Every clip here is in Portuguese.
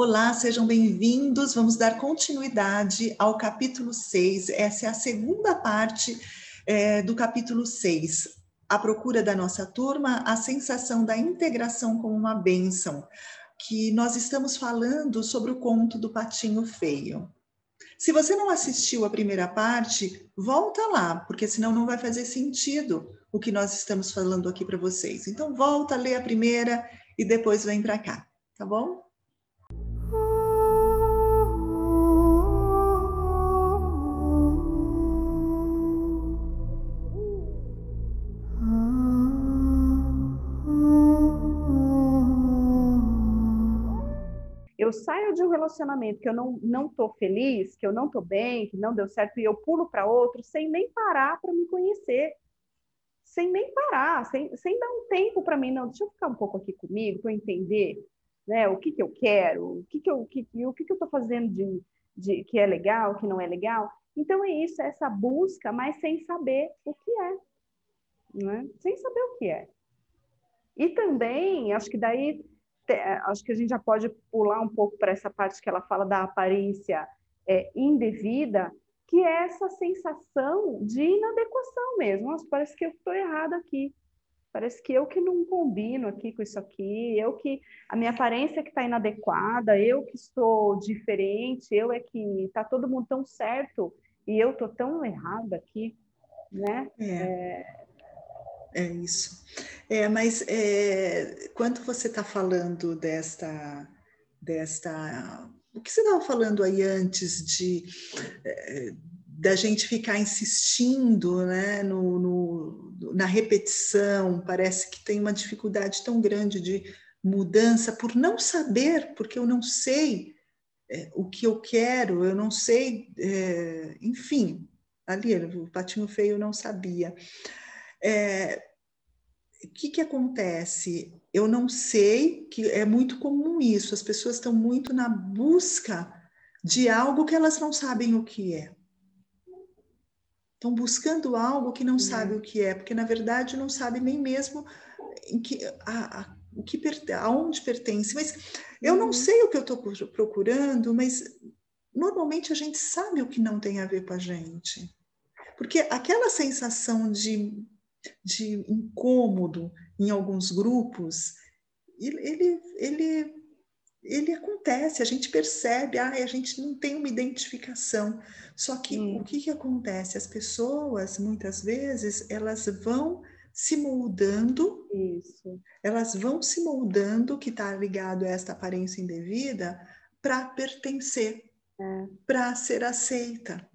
Olá, sejam bem-vindos. Vamos dar continuidade ao capítulo 6. Essa é a segunda parte é, do capítulo 6. A procura da nossa turma, a sensação da integração como uma bênção, que nós estamos falando sobre o conto do Patinho Feio. Se você não assistiu a primeira parte, volta lá, porque senão não vai fazer sentido o que nós estamos falando aqui para vocês. Então, volta, lê a primeira e depois vem para cá, tá bom? Eu saio de um relacionamento que eu não não tô feliz, que eu não tô bem, que não deu certo e eu pulo para outro sem nem parar para me conhecer, sem nem parar, sem, sem dar um tempo para mim, não, deixa eu ficar um pouco aqui comigo para entender, né, o que que eu quero, o que que eu, que, o que que eu tô fazendo de, de que é legal, que não é legal. Então é isso, é essa busca, mas sem saber o que é, né? Sem saber o que é. E também, acho que daí acho que a gente já pode pular um pouco para essa parte que ela fala da aparência é, indevida, que é essa sensação de inadequação mesmo. Nossa, parece que eu estou errada aqui. Parece que eu que não combino aqui com isso aqui, eu que a minha aparência que está inadequada, eu que estou diferente, eu é que está todo mundo tão certo e eu estou tão errada aqui, né? É. é é isso. É, mas é, quando você está falando desta, desta, o que você estava falando aí antes de é, da gente ficar insistindo, né, no, no, na repetição, parece que tem uma dificuldade tão grande de mudança por não saber, porque eu não sei é, o que eu quero, eu não sei, é, enfim, ali o patinho feio não sabia. É, o que, que acontece? Eu não sei, que é muito comum isso, as pessoas estão muito na busca de algo que elas não sabem o que é. Estão buscando algo que não uhum. sabe o que é, porque na verdade não sabe nem mesmo em que, a, a, o que aonde pertence. Mas eu não uhum. sei o que eu estou procurando, mas normalmente a gente sabe o que não tem a ver com a gente. Porque aquela sensação de de incômodo em alguns grupos, ele, ele, ele acontece, a gente percebe, ah, a gente não tem uma identificação. Só que o que, que acontece? As pessoas, muitas vezes, elas vão se moldando, Isso. elas vão se moldando, que está ligado a esta aparência indevida, para pertencer, é. para ser aceita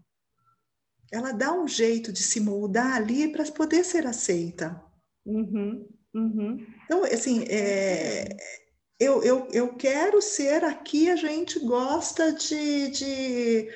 ela dá um jeito de se moldar ali para poder ser aceita. Uhum, uhum. Então, assim, é, eu, eu, eu quero ser aqui, a gente gosta de, de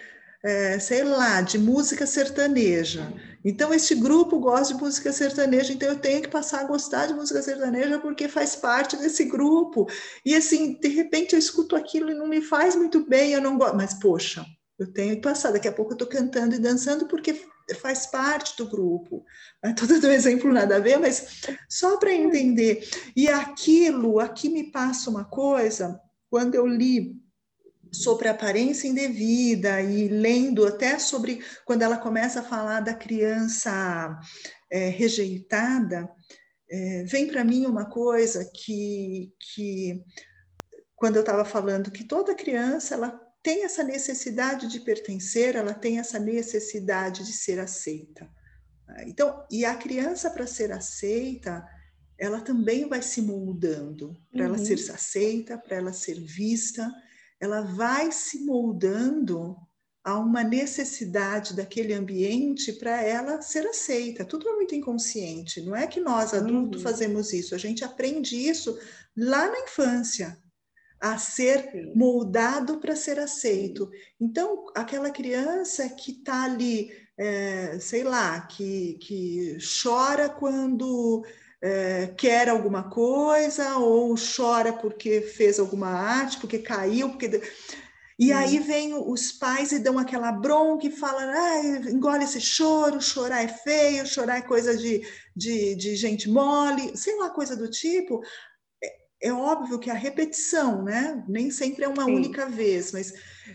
é, sei lá, de música sertaneja. Então, este grupo gosta de música sertaneja, então eu tenho que passar a gostar de música sertaneja porque faz parte desse grupo. E assim, de repente eu escuto aquilo e não me faz muito bem, eu não gosto, mas poxa, eu tenho que passar, daqui a pouco eu estou cantando e dançando porque faz parte do grupo. Estou dando um exemplo nada a ver, mas só para entender. E aquilo, aqui me passa uma coisa, quando eu li sobre aparência indevida e lendo até sobre quando ela começa a falar da criança é, rejeitada, é, vem para mim uma coisa que, que quando eu estava falando que toda criança ela tem essa necessidade de pertencer, ela tem essa necessidade de ser aceita. Então, e a criança para ser aceita, ela também vai se moldando para uhum. ela ser aceita, para ela ser vista, ela vai se moldando a uma necessidade daquele ambiente para ela ser aceita. Tudo é muito inconsciente. Não é que nós adultos uhum. fazemos isso, a gente aprende isso lá na infância a ser moldado para ser aceito. Então, aquela criança que está ali, é, sei lá, que, que chora quando é, quer alguma coisa, ou chora porque fez alguma arte, porque caiu, porque. E hum. aí vem os pais e dão aquela bronca e falam, ah, engole esse choro, chorar é feio, chorar é coisa de, de, de gente mole, sei lá, coisa do tipo é óbvio que a repetição, né? Nem sempre é uma Sim. única vez, mas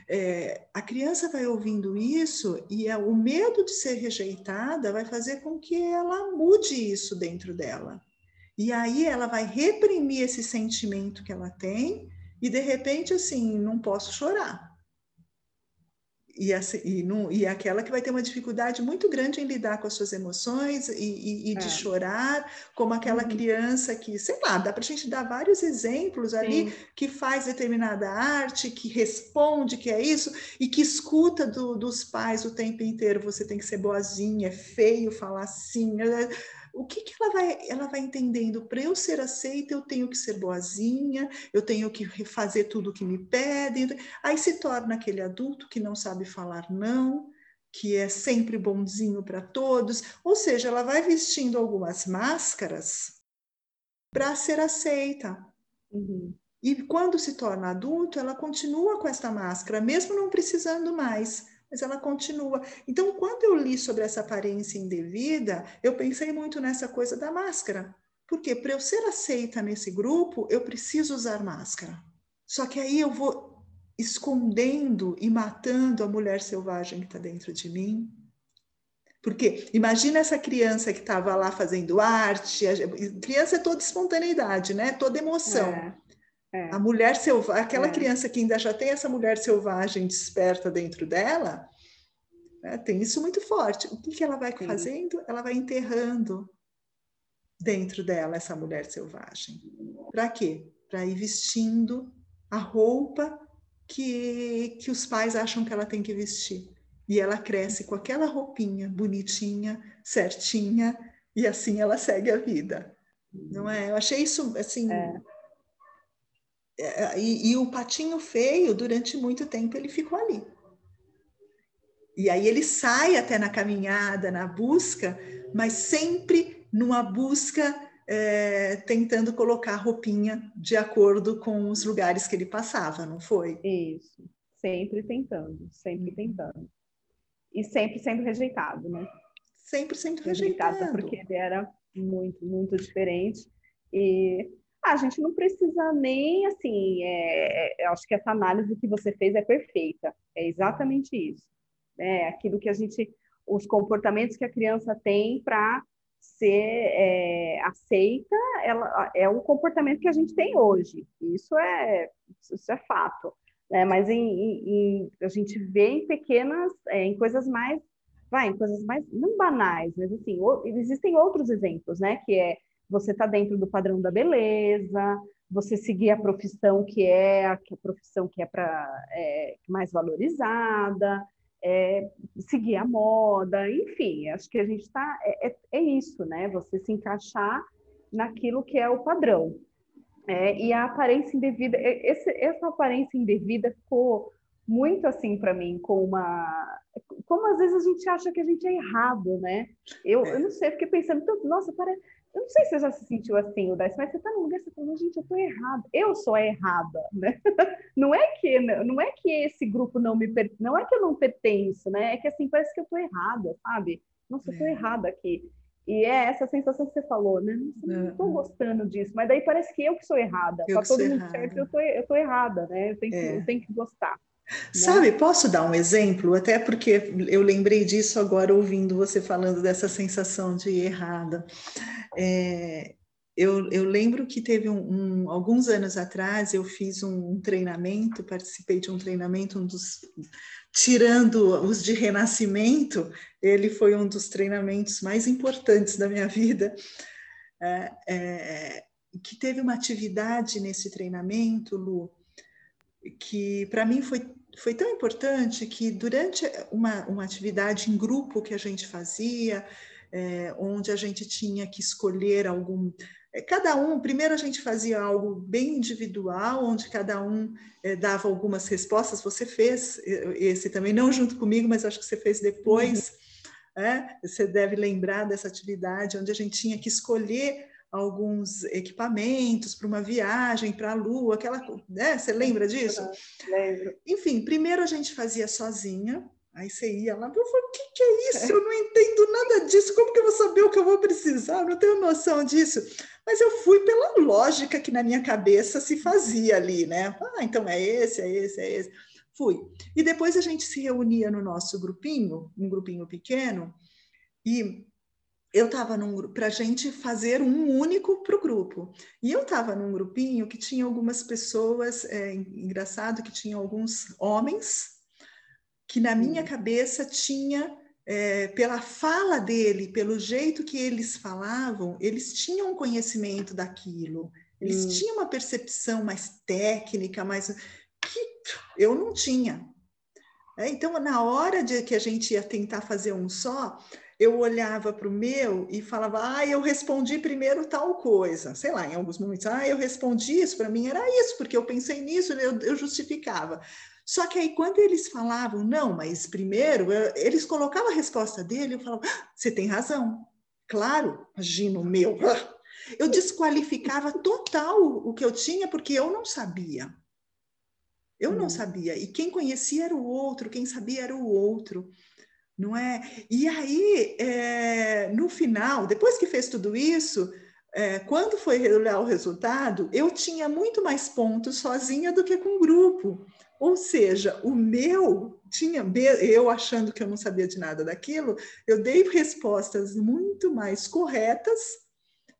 é, a criança vai ouvindo isso e é, o medo de ser rejeitada vai fazer com que ela mude isso dentro dela. E aí ela vai reprimir esse sentimento que ela tem e de repente assim, não posso chorar e, assim, e, não, e aquela que vai ter uma dificuldade muito grande em lidar com as suas emoções e, e, e de é. chorar, como aquela uhum. criança que, sei lá, dá para a gente dar vários exemplos ali Sim. que faz determinada arte, que responde que é isso e que escuta do, dos pais o tempo inteiro. Você tem que ser boazinha, é feio falar assim. Né? O que, que ela vai ela vai entendendo? Para eu ser aceita eu tenho que ser boazinha eu tenho que fazer tudo o que me pedem. Aí se torna aquele adulto que não sabe falar não que é sempre bonzinho para todos. Ou seja ela vai vestindo algumas máscaras para ser aceita. Uhum. e quando se torna adulto ela continua com esta máscara mesmo não precisando mais mas ela continua. Então, quando eu li sobre essa aparência indevida, eu pensei muito nessa coisa da máscara. Porque para eu ser aceita nesse grupo, eu preciso usar máscara. Só que aí eu vou escondendo e matando a mulher selvagem que está dentro de mim. Porque imagina essa criança que estava lá fazendo arte, criança é toda espontaneidade, né? Toda emoção. É. É. A mulher selvagem, aquela é. criança que ainda já tem essa mulher selvagem desperta dentro dela, né, tem isso muito forte. O que, que ela vai Sim. fazendo? Ela vai enterrando dentro dela essa mulher selvagem. Para quê? Para ir vestindo a roupa que, que os pais acham que ela tem que vestir. E ela cresce com aquela roupinha bonitinha, certinha, e assim ela segue a vida. Não é? Eu achei isso assim. É e, e, o patinho feio, durante muito tempo, ele ficou ali. E aí ele sai até na caminhada, na busca, mas sempre numa busca é, tentando colocar a roupinha de acordo com os lugares que ele passava, não foi? Isso, sempre tentando, sempre uhum. tentando. E sempre sendo rejeitado, né? Sempre sendo rejeitado. Rejeitado porque ele era muito, muito diferente. E a gente não precisa nem, assim, é, é, acho que essa análise que você fez é perfeita, é exatamente isso. É aquilo que a gente, os comportamentos que a criança tem para ser é, aceita, ela, é o comportamento que a gente tem hoje. Isso é, isso é fato. Né? Mas em, em, a gente vê em pequenas, é, em coisas mais, vai, em coisas mais, não banais, mas assim, o, existem outros exemplos, né? Que é você está dentro do padrão da beleza, você seguir a profissão que é a, a profissão que é para é, mais valorizada, é, seguir a moda, enfim, acho que a gente está é, é, é, isso, né? Você se encaixar naquilo que é o padrão. É, e a aparência indevida, esse, essa aparência indevida ficou muito assim para mim, com uma. Como às vezes a gente acha que a gente é errado, né? Eu, eu não sei, fiquei pensando, nossa, parece eu não sei se você já se sentiu assim, o Dice, mas você está num lugar e você fala, gente, eu estou errada. Eu sou a errada, né? Não é que não é que esse grupo não me per... não é que eu não pertenço, né? É que assim parece que eu estou errada, sabe? Nossa, eu estou é. errada aqui. E é essa sensação que você falou, né? Nossa, não estou gostando disso, mas daí parece que eu que sou errada. Eu tá todo mundo errada. certo, eu tô, eu tô errada, né? Eu tenho, é. que, eu tenho que gostar. Sabe, né? posso dar um exemplo? Até porque eu lembrei disso agora ouvindo você falando dessa sensação de errada. É, eu, eu, lembro que teve um, um, alguns anos atrás eu fiz um, um, treinamento, participei de um treinamento, um dos tirando os de renascimento, ele foi um dos treinamentos mais importantes da minha vida. É, é, que teve uma atividade nesse treinamento, Lu, que para mim foi, foi tão importante que durante uma, uma atividade em grupo que a gente fazia, é, onde a gente tinha que escolher algum. É, cada um, primeiro a gente fazia algo bem individual, onde cada um é, dava algumas respostas. Você fez esse também, não junto comigo, mas acho que você fez depois. Uhum. É? Você deve lembrar dessa atividade, onde a gente tinha que escolher alguns equipamentos para uma viagem para a Lua, aquela, né? Você lembra disso? Lembro. Enfim, primeiro a gente fazia sozinha, Aí você ia lá, eu falei, o que, que é isso? Eu não entendo nada disso, como que eu vou saber o que eu vou precisar? Eu não tenho noção disso. Mas eu fui pela lógica que na minha cabeça se fazia ali, né? Ah, então é esse, é esse, é esse. Fui. E depois a gente se reunia no nosso grupinho, um grupinho pequeno, e eu estava para a gente fazer um único para o grupo. E eu estava num grupinho que tinha algumas pessoas, é, engraçado que tinha alguns homens que na minha cabeça tinha, é, pela fala dele, pelo jeito que eles falavam, eles tinham um conhecimento daquilo, eles hum. tinham uma percepção mais técnica, mais que eu não tinha. É, então, na hora de que a gente ia tentar fazer um só, eu olhava para o meu e falava, ah, eu respondi primeiro tal coisa. Sei lá, em alguns momentos, ah, eu respondi isso, para mim era isso, porque eu pensei nisso, eu, eu justificava. Só que aí, quando eles falavam, não, mas primeiro, eu, eles colocavam a resposta dele, eu falava, ah, você tem razão. Claro, imagina o meu. Eu desqualificava total o que eu tinha, porque eu não sabia. Eu não hum. sabia. E quem conhecia era o outro, quem sabia era o outro. Não é? E aí, é, no final, depois que fez tudo isso, é, quando foi olhar o resultado, eu tinha muito mais pontos sozinha do que com o grupo. Ou seja, o meu tinha, eu achando que eu não sabia de nada daquilo, eu dei respostas muito mais corretas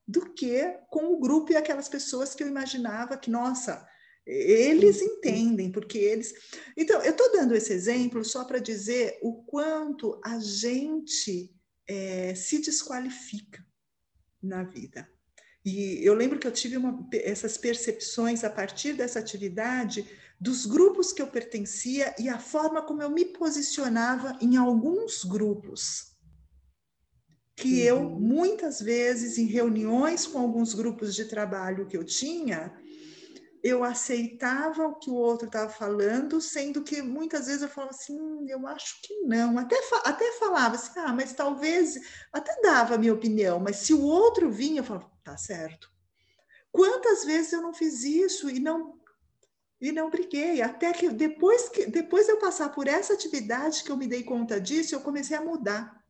do que com o grupo e aquelas pessoas que eu imaginava que, nossa, eles entendem, porque eles. Então, eu estou dando esse exemplo só para dizer o quanto a gente é, se desqualifica na vida. E eu lembro que eu tive uma, essas percepções a partir dessa atividade dos grupos que eu pertencia e a forma como eu me posicionava em alguns grupos. Que uhum. eu, muitas vezes, em reuniões com alguns grupos de trabalho que eu tinha, eu aceitava o que o outro estava falando, sendo que muitas vezes eu falava assim, hum, eu acho que não. Até, até falava assim, ah, mas talvez, até dava a minha opinião, mas se o outro vinha, eu falava, tá certo. Quantas vezes eu não fiz isso e não e não briguei, até que depois que depois eu passar por essa atividade que eu me dei conta disso, eu comecei a mudar.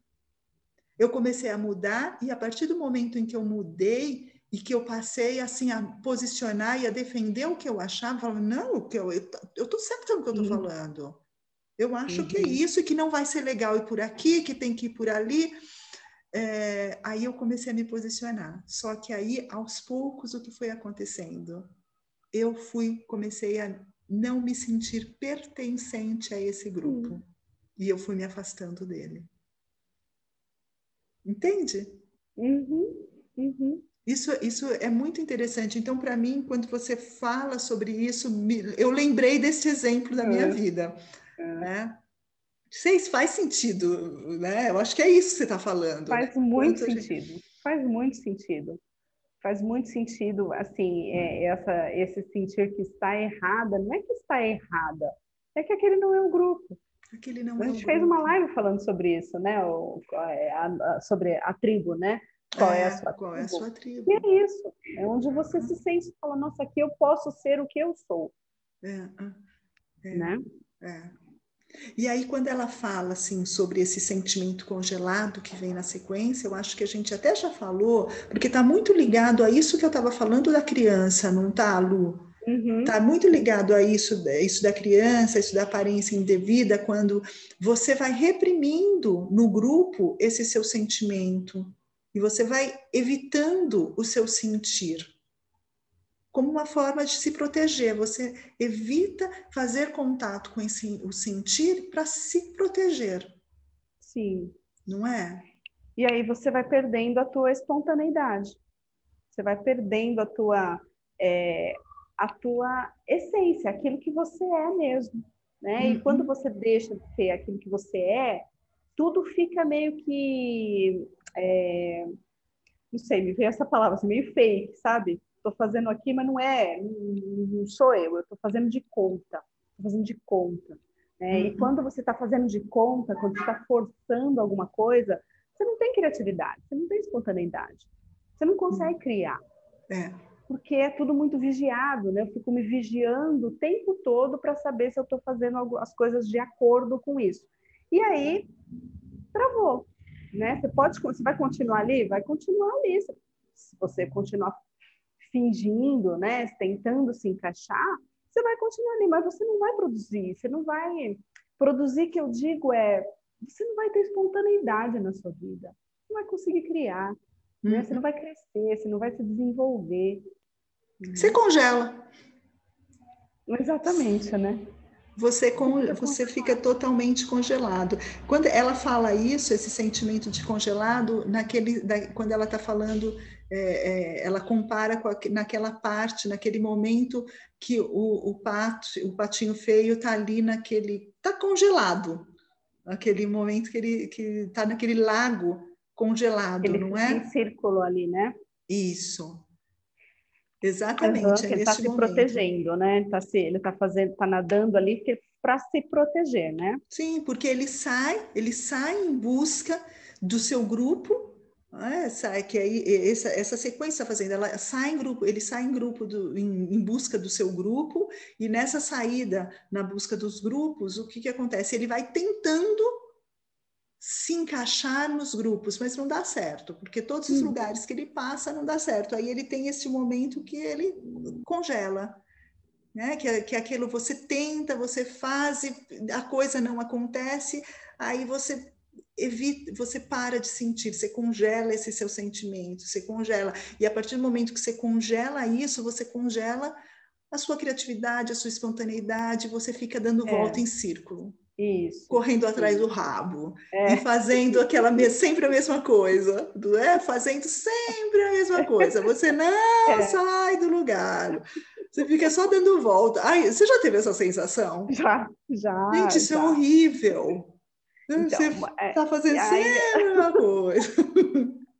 Eu comecei a mudar e a partir do momento em que eu mudei e que eu passei assim a posicionar e a defender o que eu achava, falava, não, eu, eu, eu tô certa no que eu tô uhum. falando. Eu acho uhum. que é isso e que não vai ser legal ir por aqui, que tem que ir por ali. É, aí eu comecei a me posicionar. Só que aí, aos poucos, o que foi acontecendo? eu fui, comecei a não me sentir pertencente a esse grupo. Uhum. E eu fui me afastando dele. Entende? Uhum, uhum. Isso, isso é muito interessante. Então, para mim, quando você fala sobre isso, eu lembrei desse exemplo da minha é. vida. É. Né? Sei, faz sentido, né? Eu acho que é isso que você está falando. Faz né? muito Quanto sentido. Gente... Faz muito sentido faz muito sentido, assim, é, essa, esse sentir que está errada, não é que está errada, é que aquele não é um grupo. Aquele não a é gente fez uma live falando sobre isso, né? O, é, a, a, sobre a tribo, né? Qual é, é a sua qual tribo? É a sua tribo? E é isso. É onde você se sente e fala, nossa, aqui eu posso ser o que eu sou. É, é, né? É. E aí, quando ela fala assim sobre esse sentimento congelado que vem na sequência, eu acho que a gente até já falou, porque está muito ligado a isso que eu estava falando da criança, não está, Lu? Está uhum. Tá muito ligado a isso, isso da criança, isso da aparência indevida, quando você vai reprimindo no grupo esse seu sentimento e você vai evitando o seu sentir como uma forma de se proteger. Você evita fazer contato com esse, o sentir para se proteger. Sim. Não é? E aí você vai perdendo a tua espontaneidade. Você vai perdendo a tua, é, a tua essência, aquilo que você é mesmo. Né? Uhum. E quando você deixa de ser aquilo que você é, tudo fica meio que. É, não sei, me veio essa palavra, assim, meio fake, sabe? estou fazendo aqui, mas não é, não sou eu, eu estou fazendo de conta, estou fazendo de conta. Né? Uhum. E quando você está fazendo de conta, quando você está forçando alguma coisa, você não tem criatividade, você não tem espontaneidade, você não consegue criar. É. Porque é tudo muito vigiado, né? Eu fico me vigiando o tempo todo para saber se eu estou fazendo as coisas de acordo com isso. E aí, travou. Né? Você, pode, você vai continuar ali? Vai continuar ali. Se você continuar fingindo, né, tentando se encaixar, você vai continuar ali, mas você não vai produzir, você não vai produzir que eu digo é, você não vai ter espontaneidade na sua vida, você não vai conseguir criar, uhum. né? você não vai crescer, você não vai se desenvolver. Você congela. Exatamente, né? Você, com, você fica totalmente congelado. Quando ela fala isso, esse sentimento de congelado, naquele, da, quando ela está falando, é, é, ela compara com a, naquela parte, naquele momento que o, o, pato, o patinho feio está ali naquele, está congelado, naquele momento que ele que está naquele lago congelado, ele não é? Em círculo ali, né? Isso. Exatamente. Uhum, é ele está se protegendo, né? Tá se, ele está fazendo, está nadando ali para se proteger, né? Sim, porque ele sai, ele sai em busca do seu grupo, né? sai que aí essa, essa sequência está fazendo, ela sai em grupo, ele sai em grupo do, em, em, busca do seu grupo e nessa saída na busca dos grupos, o que que acontece? Ele vai tentando se encaixar nos grupos, mas não dá certo, porque todos os hum. lugares que ele passa não dá certo. Aí ele tem esse momento que ele congela, né? Que, que aquilo você tenta, você faz a coisa não acontece, aí você evita, você para de sentir, você congela esse seu sentimento, você congela. E a partir do momento que você congela isso, você congela a sua criatividade, a sua espontaneidade, você fica dando é. volta em círculo. Isso. Correndo atrás do rabo. É. E fazendo aquela sempre a mesma coisa. É? Fazendo sempre a mesma coisa. Você não é. sai do lugar. Você fica só dando volta. Ai, você já teve essa sensação? Já, já. Gente, isso é já. é horrível. Então, você está é, fazendo sempre a mesma coisa.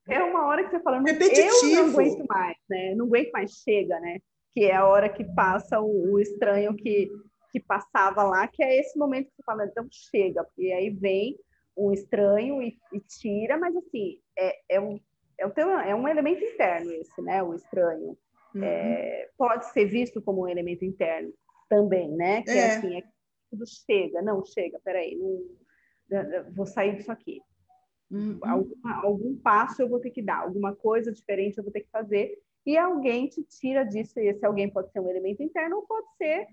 É uma hora que você fala, Repetitivo. eu não aguento mais, né? Não aguento mais, chega, né? Que é a hora que passa o, o estranho que que passava lá, que é esse momento que você fala, então chega, porque aí vem um estranho e, e tira, mas assim, é, é, um, é, um, é um elemento interno esse, né, o estranho. Uhum. É, pode ser visto como um elemento interno também, né, que é, é assim, é tudo chega, não, chega, peraí, não, vou sair disso aqui. Uhum. Algum, algum passo eu vou ter que dar, alguma coisa diferente eu vou ter que fazer, e alguém te tira disso, e esse alguém pode ser um elemento interno ou pode ser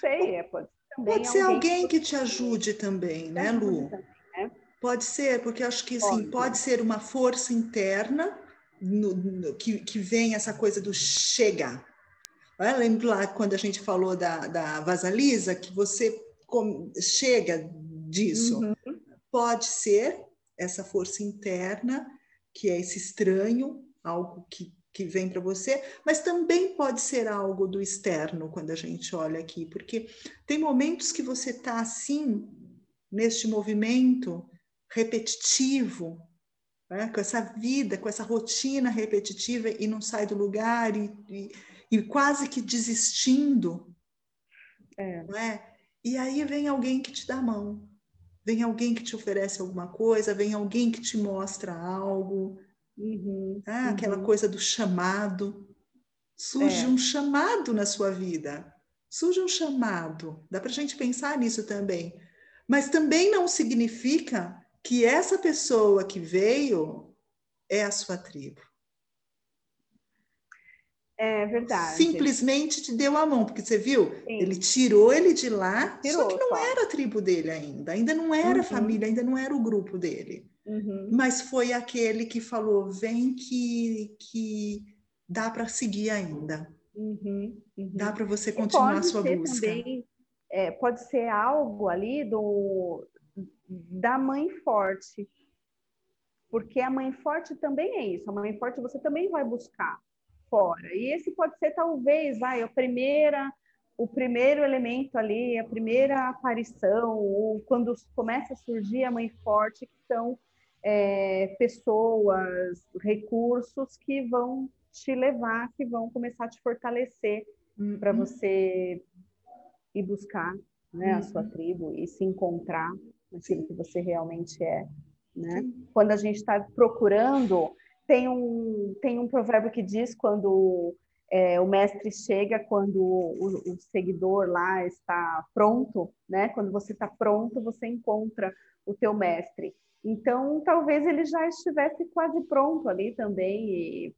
sei, é, pode também Pode ser alguém que, que te ajude também, né, Lu? Também, né? Pode ser, porque acho que assim, pode. pode ser uma força interna no, no, que, que vem essa coisa do chega. Eu lembro lá quando a gente falou da, da Vasalisa, que você com, chega disso. Uhum. Pode ser essa força interna, que é esse estranho, algo que que vem para você, mas também pode ser algo do externo quando a gente olha aqui, porque tem momentos que você está assim, neste movimento repetitivo, né? com essa vida, com essa rotina repetitiva e não sai do lugar e, e, e quase que desistindo. É. é? E aí vem alguém que te dá a mão, vem alguém que te oferece alguma coisa, vem alguém que te mostra algo Uhum, ah, uhum. Aquela coisa do chamado. Surge é. um chamado na sua vida. Surge um chamado. Dá para a gente pensar nisso também. Mas também não significa que essa pessoa que veio é a sua tribo. É verdade. Simplesmente te deu a mão, porque você viu? Sim. Ele tirou ele de lá, tirou, só que não só. era a tribo dele ainda, ainda não era uhum. a família, ainda não era o grupo dele. Uhum. Mas foi aquele que falou: vem que, que dá para seguir ainda. Uhum. Uhum. Dá para você continuar a sua busca. Também, é, pode ser algo ali do, da mãe forte. Porque a mãe forte também é isso. A mãe forte você também vai buscar fora. E esse pode ser talvez, vai, a primeira o primeiro elemento ali, a primeira aparição, ou quando começa a surgir a mãe forte, que são é, pessoas, recursos que vão te levar, que vão começar a te fortalecer uhum. para você ir buscar né, uhum. a sua uhum. tribo e se encontrar naquilo que você realmente é. Né? Quando a gente está procurando, tem um, tem um provérbio que diz quando é, o mestre chega quando o, o, seguidor lá está pronto, né? Quando você está pronto, você encontra o teu mestre. Então, talvez ele já estivesse quase pronto ali também, e,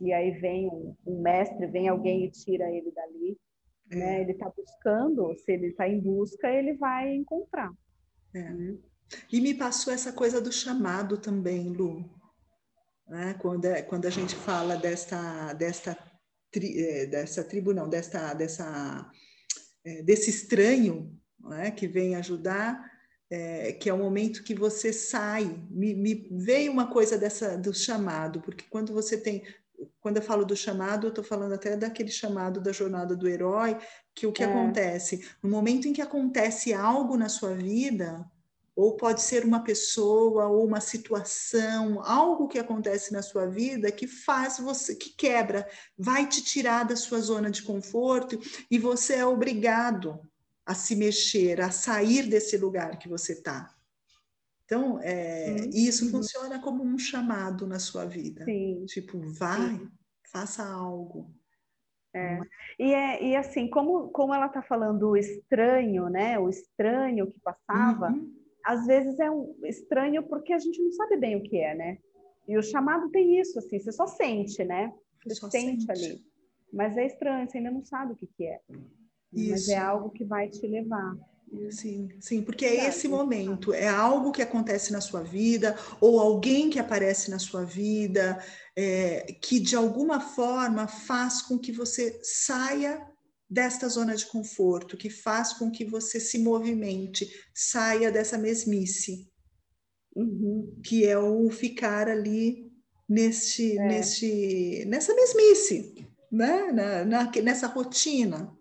e aí vem um, um mestre, vem alguém e tira ele dali. É. Né? Ele está buscando, se ele está em busca, ele vai encontrar. É. E me passou essa coisa do chamado também, Lu. Né? Quando, é, quando a gente fala desta, desta, tri, é, dessa tribo, não, desta, dessa, é, desse estranho né? que vem ajudar, é, que é o momento que você sai. Me, me veio uma coisa dessa do chamado, porque quando você tem quando eu falo do chamado, eu estou falando até daquele chamado da jornada do herói, que o que é. acontece? No momento em que acontece algo na sua vida, ou pode ser uma pessoa ou uma situação, algo que acontece na sua vida que faz você, que quebra, vai te tirar da sua zona de conforto e você é obrigado a se mexer, a sair desse lugar que você está. Então, é, uhum. isso uhum. funciona como um chamado na sua vida. Sim. Tipo, vai, Sim. faça algo. É. é. E, é, e assim, como, como ela está falando o estranho, né? O estranho que passava, uhum às vezes é um estranho porque a gente não sabe bem o que é, né? E o chamado tem isso, assim, você só sente, né? Você sente, sente, ali. Mas é estranho, você ainda não sabe o que, que é. Isso. Mas é algo que vai te levar. Sim, sim, porque é esse momento, é algo que acontece na sua vida, ou alguém que aparece na sua vida, é, que de alguma forma faz com que você saia desta zona de conforto, que faz com que você se movimente, saia dessa mesmice, uhum. que é o ficar ali neste, é. neste, nessa mesmice, né? Na, na, nessa rotina,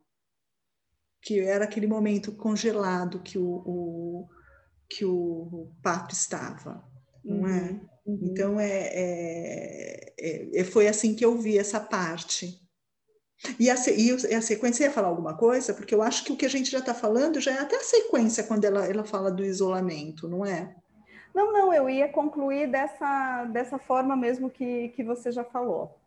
que era aquele momento congelado que o, o que o pato estava, não é? uhum. Uhum. Então é, é, é, foi assim que eu vi essa parte e a, e a sequência ia falar alguma coisa? Porque eu acho que o que a gente já está falando já é até a sequência quando ela, ela fala do isolamento, não é? Não, não, eu ia concluir dessa, dessa forma mesmo que, que você já falou.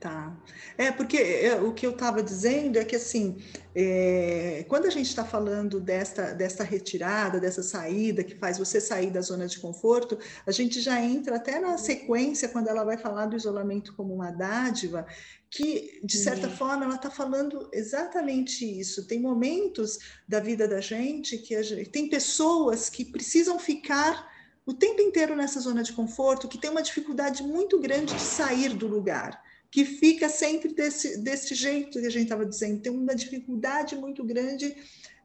Tá. É, porque é, o que eu estava dizendo é que, assim, é, quando a gente está falando desta, desta retirada, dessa saída, que faz você sair da zona de conforto, a gente já entra até na sequência, quando ela vai falar do isolamento como uma dádiva, que, de certa uhum. forma, ela está falando exatamente isso. Tem momentos da vida da gente que gente, tem pessoas que precisam ficar o tempo inteiro nessa zona de conforto, que tem uma dificuldade muito grande de sair do lugar que fica sempre desse, desse jeito que a gente estava dizendo, tem uma dificuldade muito grande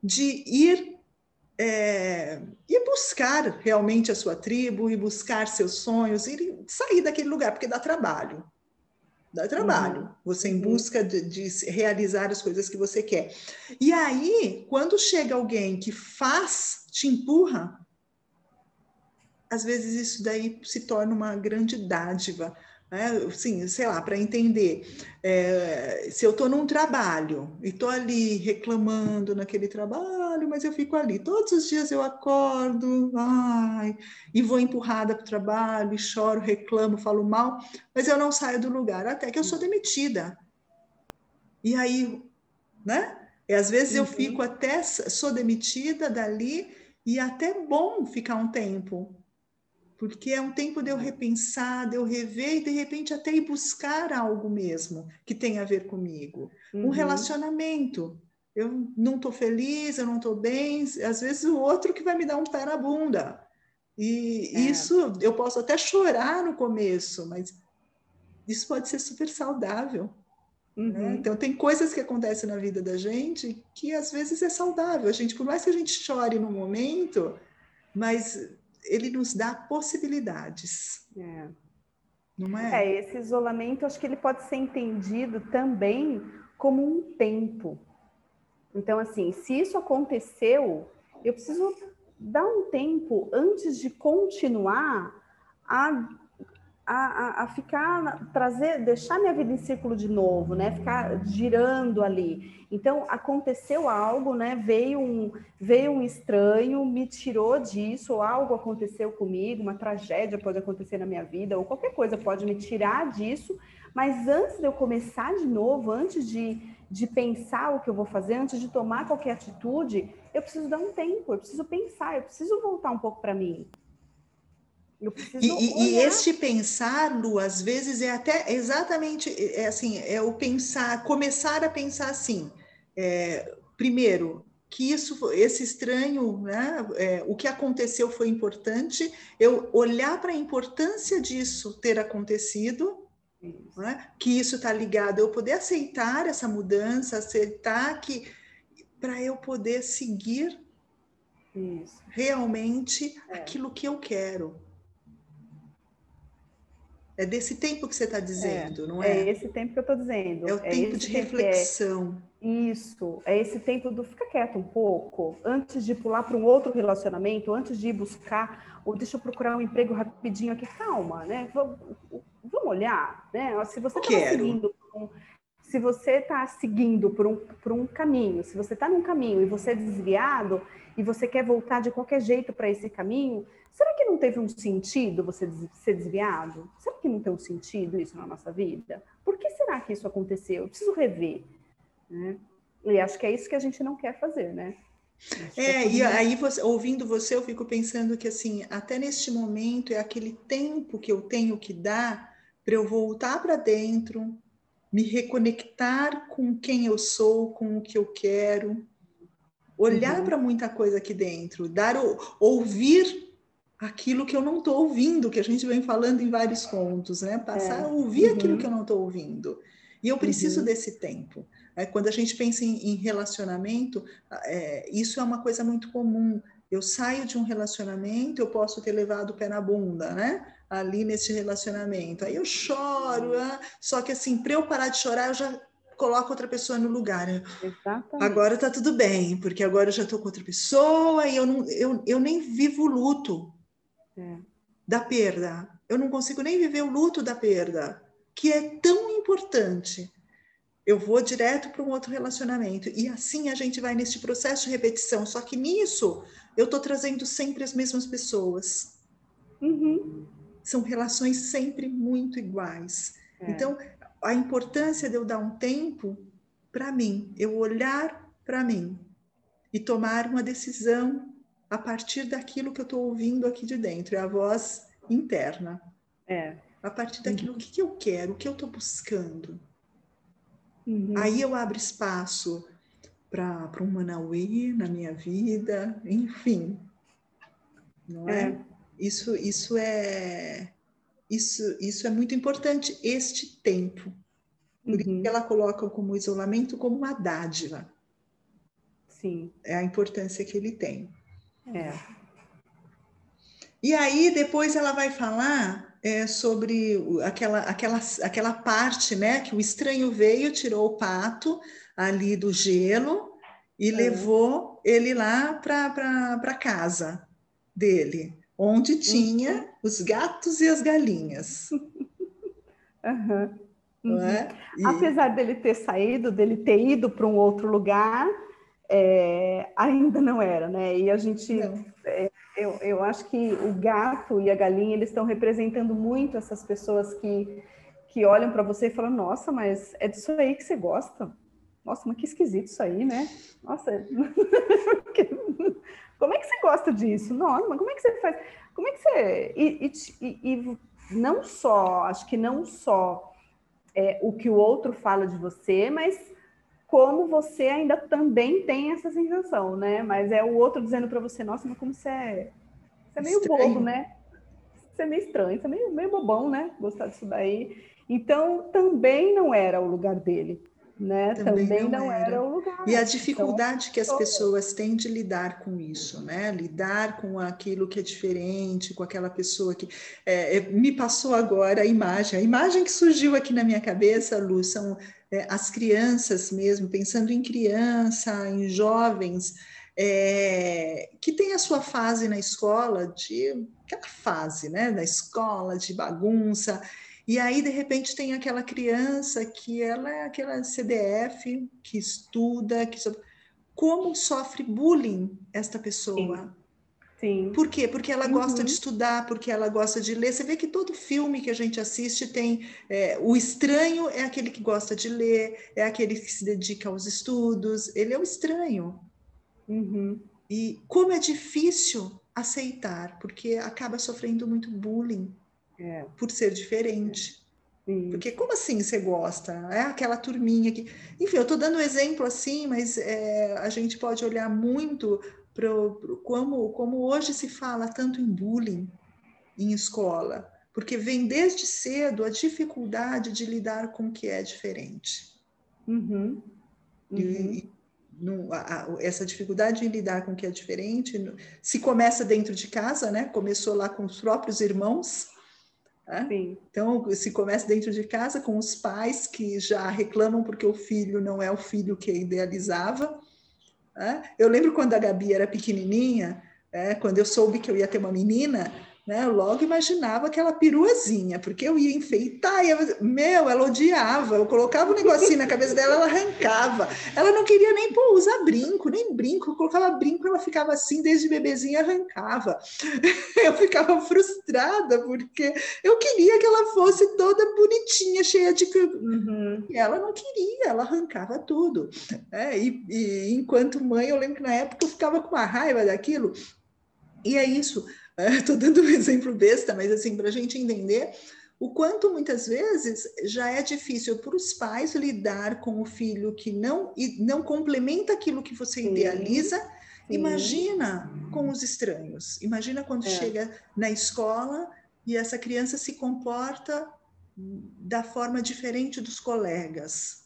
de ir é, ir buscar realmente a sua tribo, ir buscar seus sonhos, ir sair daquele lugar, porque dá trabalho. Dá trabalho. Uhum. Você em uhum. busca de, de, realizar as coisas que você quer. E aí, quando chega alguém que faz, te empurra, às vezes isso daí se torna uma grande dádiva né? Sim, sei lá, para entender. É, se eu estou num trabalho e estou ali reclamando naquele trabalho, mas eu fico ali. Todos os dias eu acordo, ai, e vou empurrada para o trabalho, e choro, reclamo, falo mal, mas eu não saio do lugar, até que eu sou demitida. E aí, né? E às vezes uhum. eu fico até, sou demitida dali, e é até bom ficar um tempo, porque é um tempo de eu repensar, de eu rever e de repente até ir buscar algo mesmo que tenha a ver comigo. Uhum. Um relacionamento. Eu não estou feliz, eu não estou bem, às vezes o outro que vai me dar um pé na bunda. E é. isso eu posso até chorar no começo, mas isso pode ser super saudável. Né? Uhum. Né? Então, tem coisas que acontecem na vida da gente que às vezes é saudável. A gente, por mais que a gente chore no momento, mas ele nos dá possibilidades. É. Não é? é? Esse isolamento, acho que ele pode ser entendido também como um tempo. Então, assim, se isso aconteceu, eu preciso dar um tempo antes de continuar a a, a, ficar, trazer, deixar minha vida em círculo de novo, né? Ficar girando ali. Então aconteceu algo, né? Veio um, veio um estranho, me tirou disso, ou algo aconteceu comigo, uma tragédia pode acontecer na minha vida, ou qualquer coisa pode me tirar disso. Mas antes de eu começar de novo, antes de, de pensar o que eu vou fazer, antes de tomar qualquer atitude, eu preciso dar um tempo, eu preciso pensar, eu preciso voltar um pouco para mim. Eu preciso e, e, este pensar, Lu, às vezes é até exatamente é assim, é o pensar, começar a pensar assim. É, primeiro, que isso, esse estranho, né, é, o que aconteceu foi importante. Eu olhar para a importância disso ter acontecido, né, que isso está ligado, eu poder aceitar essa mudança, aceitar que para eu poder seguir isso. realmente é. aquilo que eu quero. É desse tempo que você está dizendo, é, não é? É esse tempo que eu estou dizendo. É o tempo de tempo reflexão. É, isso, é esse tempo do fica quieto um pouco, antes de pular para um outro relacionamento, antes de ir buscar, ou deixa eu procurar um emprego rapidinho aqui, calma, né? Vamos, vamos olhar, né? Se você está seguindo se você está seguindo por um, por um caminho, se você está num caminho e você é desviado e você quer voltar de qualquer jeito para esse caminho, será que não teve um sentido você ser desviado? Será que não tem um sentido isso na nossa vida? Por que será que isso aconteceu? Eu preciso rever. Né? E acho que é isso que a gente não quer fazer, né? É, e aí você, ouvindo você, eu fico pensando que assim, até neste momento é aquele tempo que eu tenho que dar para eu voltar para dentro, me reconectar com quem eu sou, com o que eu quero, olhar uhum. para muita coisa aqui dentro, dar ouvir aquilo que eu não estou ouvindo, que a gente vem falando em vários pontos, né? Passar é. a ouvir uhum. aquilo que eu não estou ouvindo. E eu preciso uhum. desse tempo. É, quando a gente pensa em, em relacionamento, é, isso é uma coisa muito comum. Eu saio de um relacionamento, eu posso ter levado o pé na bunda, né? Ali nesse relacionamento. Aí eu choro, ah, só que assim, para eu parar de chorar, eu já coloco outra pessoa no lugar. Exatamente. Agora tá tudo bem, porque agora eu já estou com outra pessoa e eu, não, eu, eu nem vivo o luto é. da perda. Eu não consigo nem viver o luto da perda, que é tão importante. Eu vou direto para um outro relacionamento. E assim a gente vai nesse processo de repetição. Só que nisso eu estou trazendo sempre as mesmas pessoas. Uhum. São relações sempre muito iguais. É. Então, a importância de eu dar um tempo para mim, eu olhar para mim e tomar uma decisão a partir daquilo que eu estou ouvindo aqui de dentro, é a voz interna. É. A partir daquilo uhum. que, que eu quero, o que eu estou buscando. Uhum. Aí eu abro espaço para um Manauê na minha vida, enfim. Não é? é? Isso, isso é isso, isso é muito importante, este tempo. Por uhum. isso que ela coloca como isolamento como uma dádiva. Sim. É a importância que ele tem. É. E aí, depois ela vai falar é, sobre aquela, aquela, aquela parte, né? Que o estranho veio, tirou o pato ali do gelo e é. levou ele lá para casa dele onde tinha uhum. os gatos e as galinhas. Uhum. Uhum. É? E... Apesar dele ter saído, dele ter ido para um outro lugar, é, ainda não era, né? E a gente, é, eu, eu acho que o gato e a galinha eles estão representando muito essas pessoas que que olham para você e falam: Nossa, mas é disso aí que você gosta? Nossa, mas que esquisito isso aí, né? Nossa, Como é que você gosta disso? Não, mas como é que você faz? Como é que você. E, e, e não só, acho que não só é, o que o outro fala de você, mas como você ainda também tem essa sensação, né? Mas é o outro dizendo para você, nossa, mas como você é, você é meio estranho. bobo, né? Você é meio estranho, você é meio, meio bobão, né? Gostar disso daí. Então, também não era o lugar dele né? Também, Também não, não era. o lugar. E a dificuldade então, que as pessoas têm de lidar com isso, né? Lidar com aquilo que é diferente, com aquela pessoa que é, é, me passou agora a imagem, a imagem que surgiu aqui na minha cabeça, Lu, são é, as crianças mesmo, pensando em criança, em jovens. É, que tem a sua fase na escola de aquela fase, né, da escola de bagunça e aí, de repente, tem aquela criança que ela é aquela CDF, que estuda, que como sofre bullying esta pessoa. Sim. Por quê? Porque ela gosta uhum. de estudar, porque ela gosta de ler. Você vê que todo filme que a gente assiste tem. É, o estranho é aquele que gosta de ler, é aquele que se dedica aos estudos. Ele é o estranho. Uhum. E como é difícil aceitar, porque acaba sofrendo muito bullying é. por ser diferente. É. Porque como assim você gosta? É aquela turminha que. Enfim, eu estou dando um exemplo assim, mas é, a gente pode olhar muito pro, como, como hoje se fala tanto em bullying em escola, porque vem desde cedo a dificuldade de lidar com o que é diferente. Uhum. Uhum. E, no, a, a, essa dificuldade em lidar com o que é diferente no, se começa dentro de casa, né? Começou lá com os próprios irmãos. Né? Então, se começa dentro de casa com os pais que já reclamam porque o filho não é o filho que idealizava. Né? Eu lembro quando a Gabi era pequenininha, é, quando eu soube que eu ia ter uma menina, né, eu logo imaginava aquela peruazinha, porque eu ia enfeitar, ia meu, ela odiava, eu colocava um negocinho na cabeça dela, ela arrancava, ela não queria nem pô, usar brinco, nem brinco, eu colocava brinco, ela ficava assim, desde bebezinha arrancava, eu ficava frustrada, porque eu queria que ela fosse toda bonitinha, cheia de... Uhum. E ela não queria, ela arrancava tudo, é, e, e enquanto mãe, eu lembro que na época eu ficava com uma raiva daquilo, e é isso, Estou dando um exemplo besta, mas assim, para a gente entender o quanto muitas vezes já é difícil para os pais lidar com o filho que não, não complementa aquilo que você Sim. idealiza. Imagina com os estranhos. Imagina quando é. chega na escola e essa criança se comporta da forma diferente dos colegas.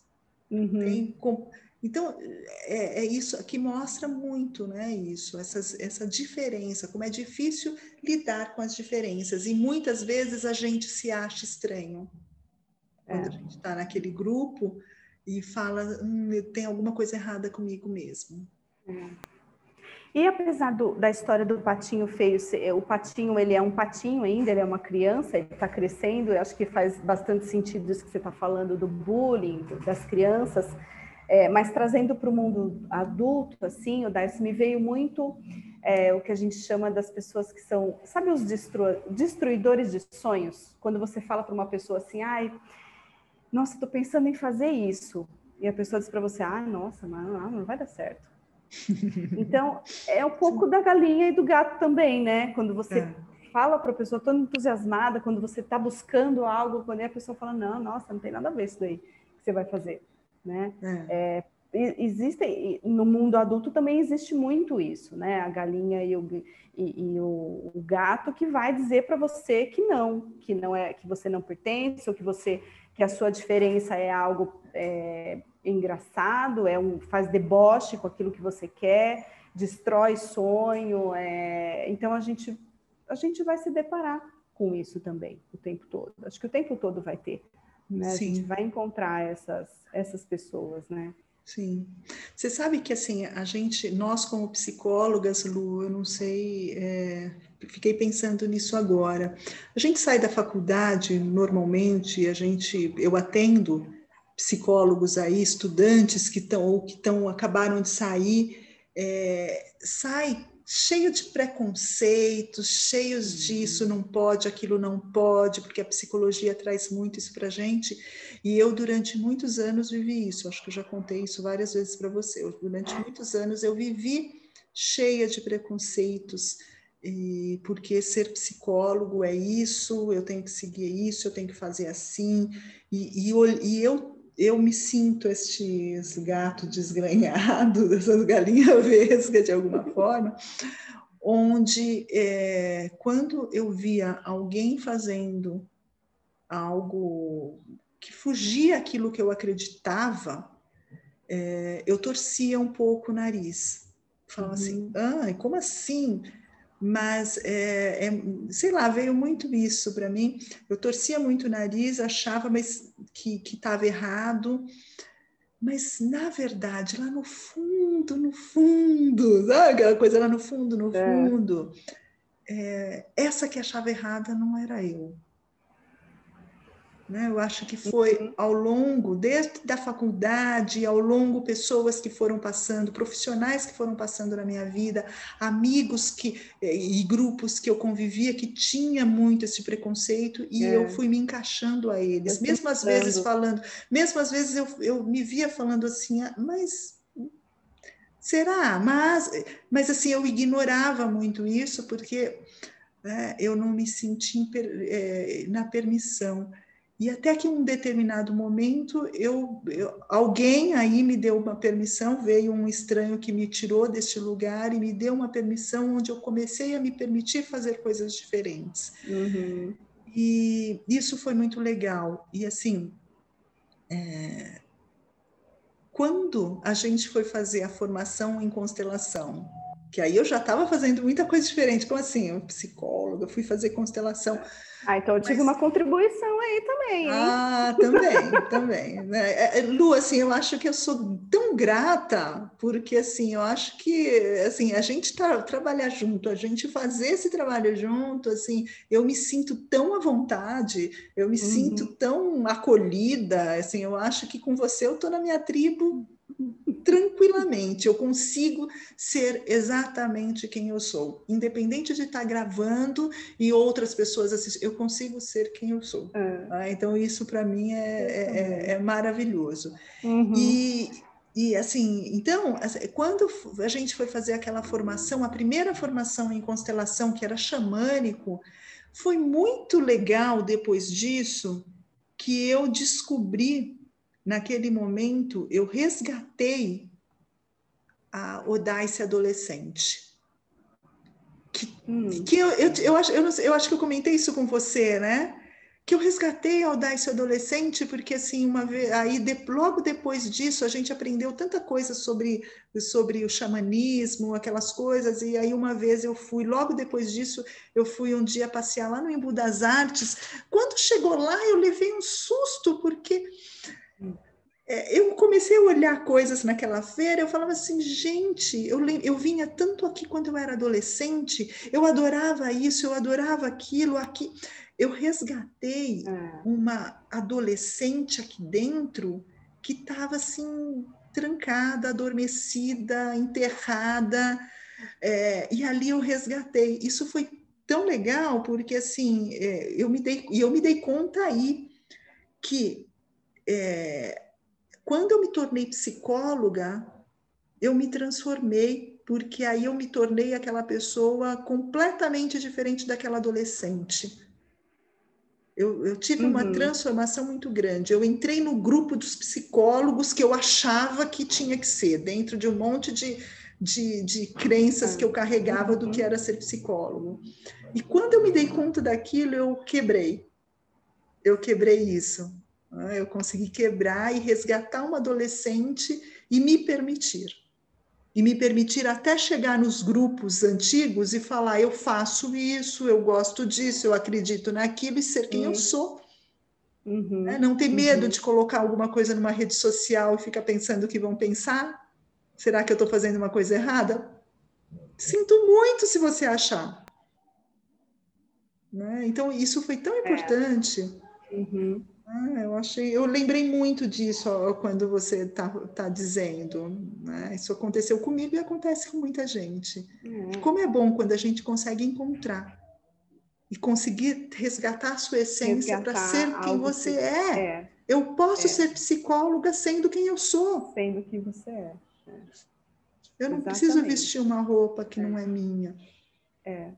Uhum. Tem, com, então, é, é, isso que mostra muito, né? Isso, essas, essa diferença, como é difícil lidar com as diferenças. E muitas vezes a gente se acha estranho. Quando é. a gente está naquele grupo e fala, hum, tem alguma coisa errada comigo mesmo. É. E apesar do, da história do patinho feio, o patinho ele é um patinho ainda, ele é uma criança, ele está crescendo. Eu acho que faz bastante sentido isso que você está falando do bullying das crianças. É, mas trazendo para o mundo adulto, assim, o Darcy me veio muito é, o que a gente chama das pessoas que são, sabe, os destru destruidores de sonhos? Quando você fala para uma pessoa assim, ai, nossa, estou pensando em fazer isso, e a pessoa diz para você, ai, nossa, mas não, não vai dar certo. então, é um pouco da galinha e do gato também, né? Quando você é. fala para a pessoa toda entusiasmada, quando você está buscando algo, quando a pessoa fala, não, nossa, não tem nada a ver isso daí que você vai fazer né? É. É, existe no mundo adulto também existe muito isso, né? A galinha e o, e, e o, o gato que vai dizer para você que não, que não é, que você não pertence ou que você que a sua diferença é algo é, engraçado, é um faz deboche com aquilo que você quer, destrói sonho. É, então a gente a gente vai se deparar com isso também o tempo todo. Acho que o tempo todo vai ter. Né? A gente vai encontrar essas, essas pessoas, né? Sim. Você sabe que assim, a gente, nós como psicólogas, Lu, eu não sei, é, fiquei pensando nisso agora. A gente sai da faculdade normalmente, a gente, eu atendo psicólogos aí, estudantes que estão ou que estão acabaram de sair, é, sai cheio de preconceitos, cheios uhum. disso, não pode, aquilo não pode, porque a psicologia traz muito isso para gente. E eu, durante muitos anos, vivi isso. Acho que eu já contei isso várias vezes para você. Eu, durante muitos anos, eu vivi cheia de preconceitos, e porque ser psicólogo é isso, eu tenho que seguir isso, eu tenho que fazer assim. E, e, e eu eu me sinto este gato desgranhado, essas galinhas vesgas de alguma forma, onde é, quando eu via alguém fazendo algo que fugia aquilo que eu acreditava, é, eu torcia um pouco o nariz. Falava assim, uhum. assim, ah, como assim? Mas é, é, sei lá, veio muito isso para mim. Eu torcia muito o nariz, achava mas que estava errado, mas na verdade, lá no fundo, no fundo, sabe aquela coisa lá no fundo, no é. fundo, é, essa que achava errada não era eu. Né? Eu acho que foi ao longo, desde da faculdade, ao longo, pessoas que foram passando, profissionais que foram passando na minha vida, amigos que, eh, e grupos que eu convivia que tinha muito esse preconceito e é. eu fui me encaixando a eles, mesmo às vezes falando, mesmo às vezes eu, eu me via falando assim, ah, mas será? Mas, mas assim, eu ignorava muito isso porque né, eu não me senti é, na permissão. E até que um determinado momento, eu, eu, alguém aí me deu uma permissão, veio um estranho que me tirou deste lugar e me deu uma permissão onde eu comecei a me permitir fazer coisas diferentes. Uhum. E isso foi muito legal. E assim, é, quando a gente foi fazer a formação em constelação, que aí eu já estava fazendo muita coisa diferente, como assim, eu psicóloga, fui fazer constelação. Ah, então eu tive Mas... uma contribuição aí também, hein? Ah, também, também. Né? É, é, Lu, assim, eu acho que eu sou tão grata, porque assim, eu acho que assim, a gente tá, trabalhar junto, a gente fazer esse trabalho junto, assim, eu me sinto tão à vontade, eu me uhum. sinto tão acolhida, assim, eu acho que com você eu tô na minha tribo tranquilamente, eu consigo ser exatamente quem eu sou, independente de estar gravando e outras pessoas assistirem, eu consigo ser quem eu sou. É. Tá? Então, isso para mim é, é, é, é maravilhoso. Uhum. E, e assim, então, quando a gente foi fazer aquela formação, a primeira formação em constelação, que era xamânico, foi muito legal depois disso que eu descobri naquele momento, eu resgatei a Odaice adolescente. Que, hum. que eu, eu, eu, acho, eu, não, eu acho que eu comentei isso com você, né? que eu resgatei a audácia adolescente, porque assim, uma vez, aí de, logo depois disso a gente aprendeu tanta coisa sobre, sobre o xamanismo, aquelas coisas, e aí uma vez eu fui, logo depois disso, eu fui um dia passear lá no Embu das Artes. Quando chegou lá, eu levei um susto, porque eu comecei a olhar coisas naquela feira, eu falava assim, gente, eu, eu vinha tanto aqui quando eu era adolescente, eu adorava isso, eu adorava aquilo, aqui. Eu resgatei é. uma adolescente aqui dentro que estava assim, trancada, adormecida, enterrada, é, e ali eu resgatei. Isso foi tão legal, porque assim, é, eu me dei, eu me dei conta aí que é, quando eu me tornei psicóloga, eu me transformei, porque aí eu me tornei aquela pessoa completamente diferente daquela adolescente. Eu, eu tive uhum. uma transformação muito grande. Eu entrei no grupo dos psicólogos que eu achava que tinha que ser, dentro de um monte de, de, de crenças que eu carregava do que era ser psicólogo. E quando eu me dei conta daquilo, eu quebrei. Eu quebrei isso. Né? Eu consegui quebrar e resgatar uma adolescente e me permitir. E me permitir até chegar nos grupos antigos e falar: eu faço isso, eu gosto disso, eu acredito naquilo e ser quem eu sou. Uhum, né? Não ter medo uhum. de colocar alguma coisa numa rede social e ficar pensando o que vão pensar. Será que eu estou fazendo uma coisa errada? Sinto muito se você achar. Né? Então, isso foi tão é. importante. É. Uhum. Ah, eu achei, eu lembrei muito disso ó, quando você está tá dizendo. Né? Isso aconteceu comigo e acontece com muita gente. É. Como é bom quando a gente consegue encontrar e conseguir resgatar a sua essência para ser quem você que... é. é. Eu posso é. ser psicóloga sendo quem eu sou. Sendo quem você é. Eu não Exatamente. preciso vestir uma roupa que não é minha. É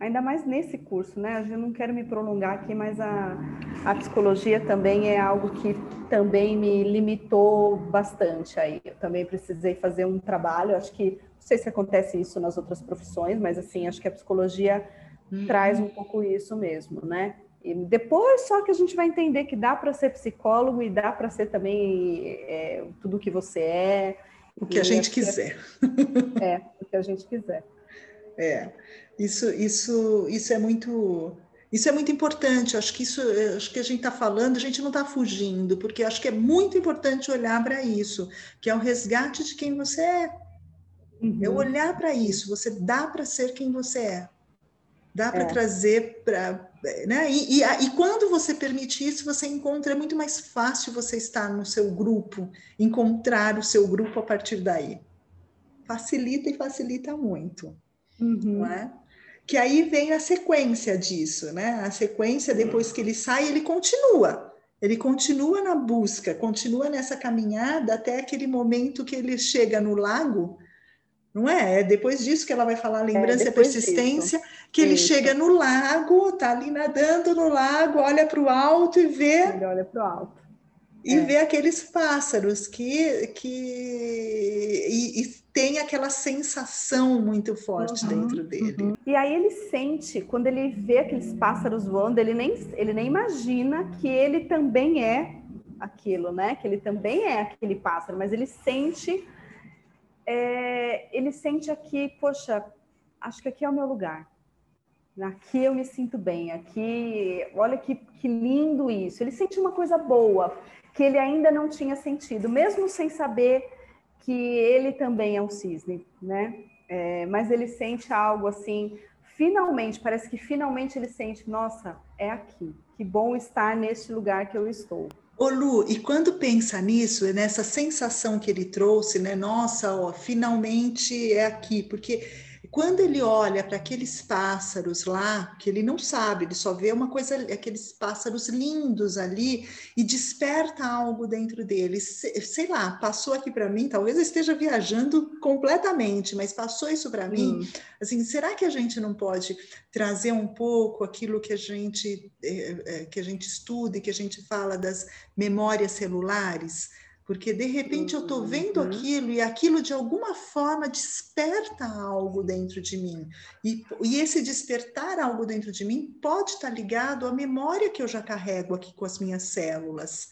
ainda mais nesse curso, né? Eu não quero me prolongar aqui, mas a, a psicologia também é algo que também me limitou bastante aí. Eu também precisei fazer um trabalho, acho que, não sei se acontece isso nas outras profissões, mas assim, acho que a psicologia uhum. traz um pouco isso mesmo, né? E depois só que a gente vai entender que dá para ser psicólogo e dá para ser também é, tudo o que você é. O que a gente quiser. É, é, o que a gente quiser. É. Isso, isso, isso é muito, isso é muito importante. Acho que isso, acho que a gente está falando, a gente não está fugindo, porque acho que é muito importante olhar para isso, que é o resgate de quem você é. Uhum. É olhar para isso. Você dá para ser quem você é. Dá para é. trazer para. Né? E, e, e, quando você permite isso, você encontra, é muito mais fácil você estar no seu grupo, encontrar o seu grupo a partir daí. Facilita e facilita muito. Uhum. Não é? Que aí vem a sequência disso, né? A sequência, depois que ele sai, ele continua. Ele continua na busca, continua nessa caminhada até aquele momento que ele chega no lago não é? É depois disso que ela vai falar lembrança é, e persistência, disso. que ele Isso. chega no lago, tá ali nadando no lago, olha para o alto e vê. Ele olha para o alto. E é. vê aqueles pássaros que, que e, e, tem aquela sensação muito forte uhum, dentro dele. Uhum. E aí ele sente, quando ele vê aqueles pássaros voando, ele nem, ele nem imagina que ele também é aquilo, né? Que ele também é aquele pássaro, mas ele sente é, ele sente aqui, poxa, acho que aqui é o meu lugar. Aqui eu me sinto bem, aqui, olha que, que lindo isso. Ele sente uma coisa boa que ele ainda não tinha sentido, mesmo sem saber que ele também é um cisne, né? É, mas ele sente algo assim, finalmente, parece que finalmente ele sente, nossa, é aqui, que bom estar neste lugar que eu estou. Ô Lu, e quando pensa nisso, nessa sensação que ele trouxe, né? Nossa, ó, finalmente é aqui, porque quando ele olha para aqueles pássaros lá, que ele não sabe, ele só vê uma coisa, aqueles pássaros lindos ali, e desperta algo dentro dele. Sei lá, passou aqui para mim, talvez eu esteja viajando completamente, mas passou isso para mim. Assim, será que a gente não pode trazer um pouco aquilo que a gente é, é, que a gente estuda e que a gente fala das memórias celulares? Porque de repente eu estou vendo uhum. aquilo e aquilo de alguma forma desperta algo dentro de mim. E, e esse despertar algo dentro de mim pode estar ligado à memória que eu já carrego aqui com as minhas células,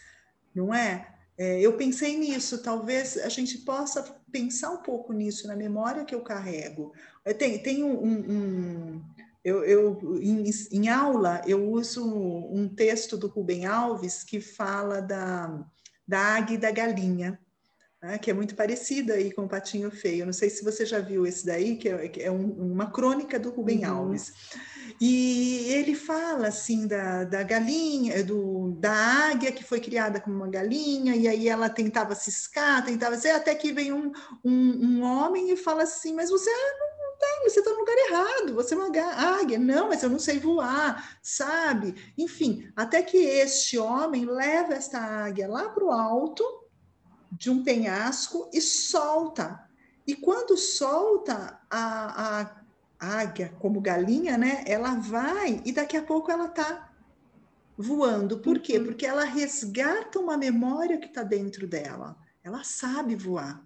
não é? é eu pensei nisso, talvez a gente possa pensar um pouco nisso, na memória que eu carrego. É, tem, tem um, um eu, eu em, em, aula eu uso um texto do Rubem Alves que fala da da águia e da galinha, né, que é muito parecida aí com o Patinho Feio. Não sei se você já viu esse daí, que é, que é um, uma crônica do Rubem uhum. Alves. E ele fala assim da, da galinha, do, da águia que foi criada como uma galinha, e aí ela tentava ciscar, tentava ser, até que vem um, um, um homem e fala assim, mas você não tem, você está no lugar errado, você é uma águia. Não, mas eu não sei voar, sabe? Enfim, até que este homem leva esta águia lá para o alto de um penhasco e solta. E quando solta a, a águia, como galinha, né? Ela vai e daqui a pouco ela está voando. Por quê? Uhum. Porque ela resgata uma memória que está dentro dela. Ela sabe voar.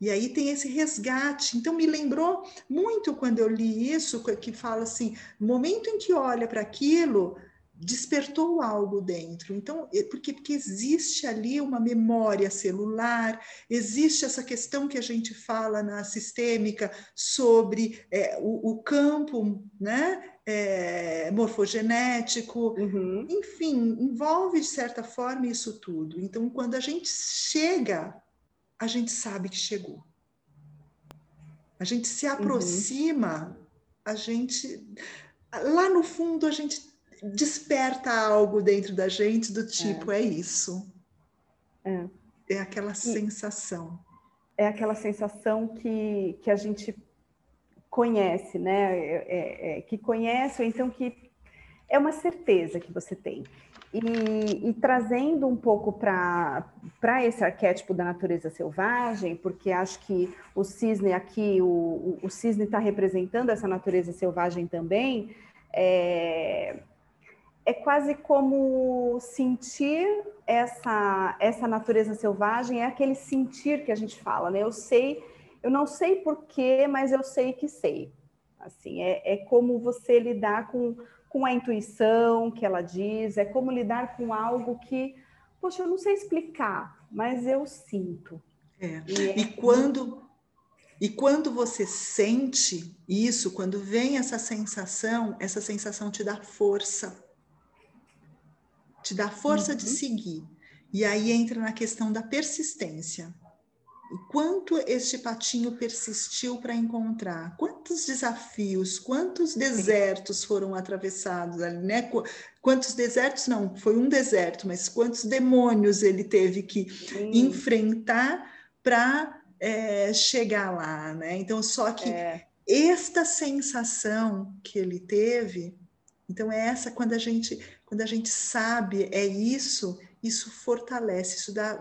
E aí tem esse resgate. Então me lembrou muito quando eu li isso, que fala assim, no momento em que olha para aquilo, despertou algo dentro. Então, é porque, porque existe ali uma memória celular, existe essa questão que a gente fala na sistêmica sobre é, o, o, campo, né? É, morfogenético, uhum. enfim, envolve de certa forma isso tudo. Então, quando a gente chega a gente sabe que chegou. A gente se uhum. aproxima, uhum. a gente. Lá no fundo, a gente desperta algo dentro da gente do tipo: é, é isso. É. é aquela e sensação. É aquela sensação que, que a gente conhece, né? É, é, é que conhece, ou então que é uma certeza que você tem. E, e, trazendo um pouco para esse arquétipo da natureza selvagem, porque acho que o cisne aqui, o, o, o cisne está representando essa natureza selvagem também, é, é quase como sentir essa, essa natureza selvagem, é aquele sentir que a gente fala, né? Eu sei, eu não sei porquê, mas eu sei que sei. Assim, é, é como você lidar com com a intuição que ela diz, é como lidar com algo que, poxa, eu não sei explicar, mas eu sinto. É. E, é... e quando e quando você sente isso, quando vem essa sensação, essa sensação te dá força. Te dá força uhum. de seguir. E aí entra na questão da persistência. Quanto este patinho persistiu para encontrar, quantos desafios, quantos desertos foram atravessados ali, né? Quantos desertos não, foi um deserto, mas quantos demônios ele teve que Sim. enfrentar para é, chegar lá, né? Então, só que é. esta sensação que ele teve, então é essa quando a gente quando a gente sabe é isso, isso fortalece, isso dá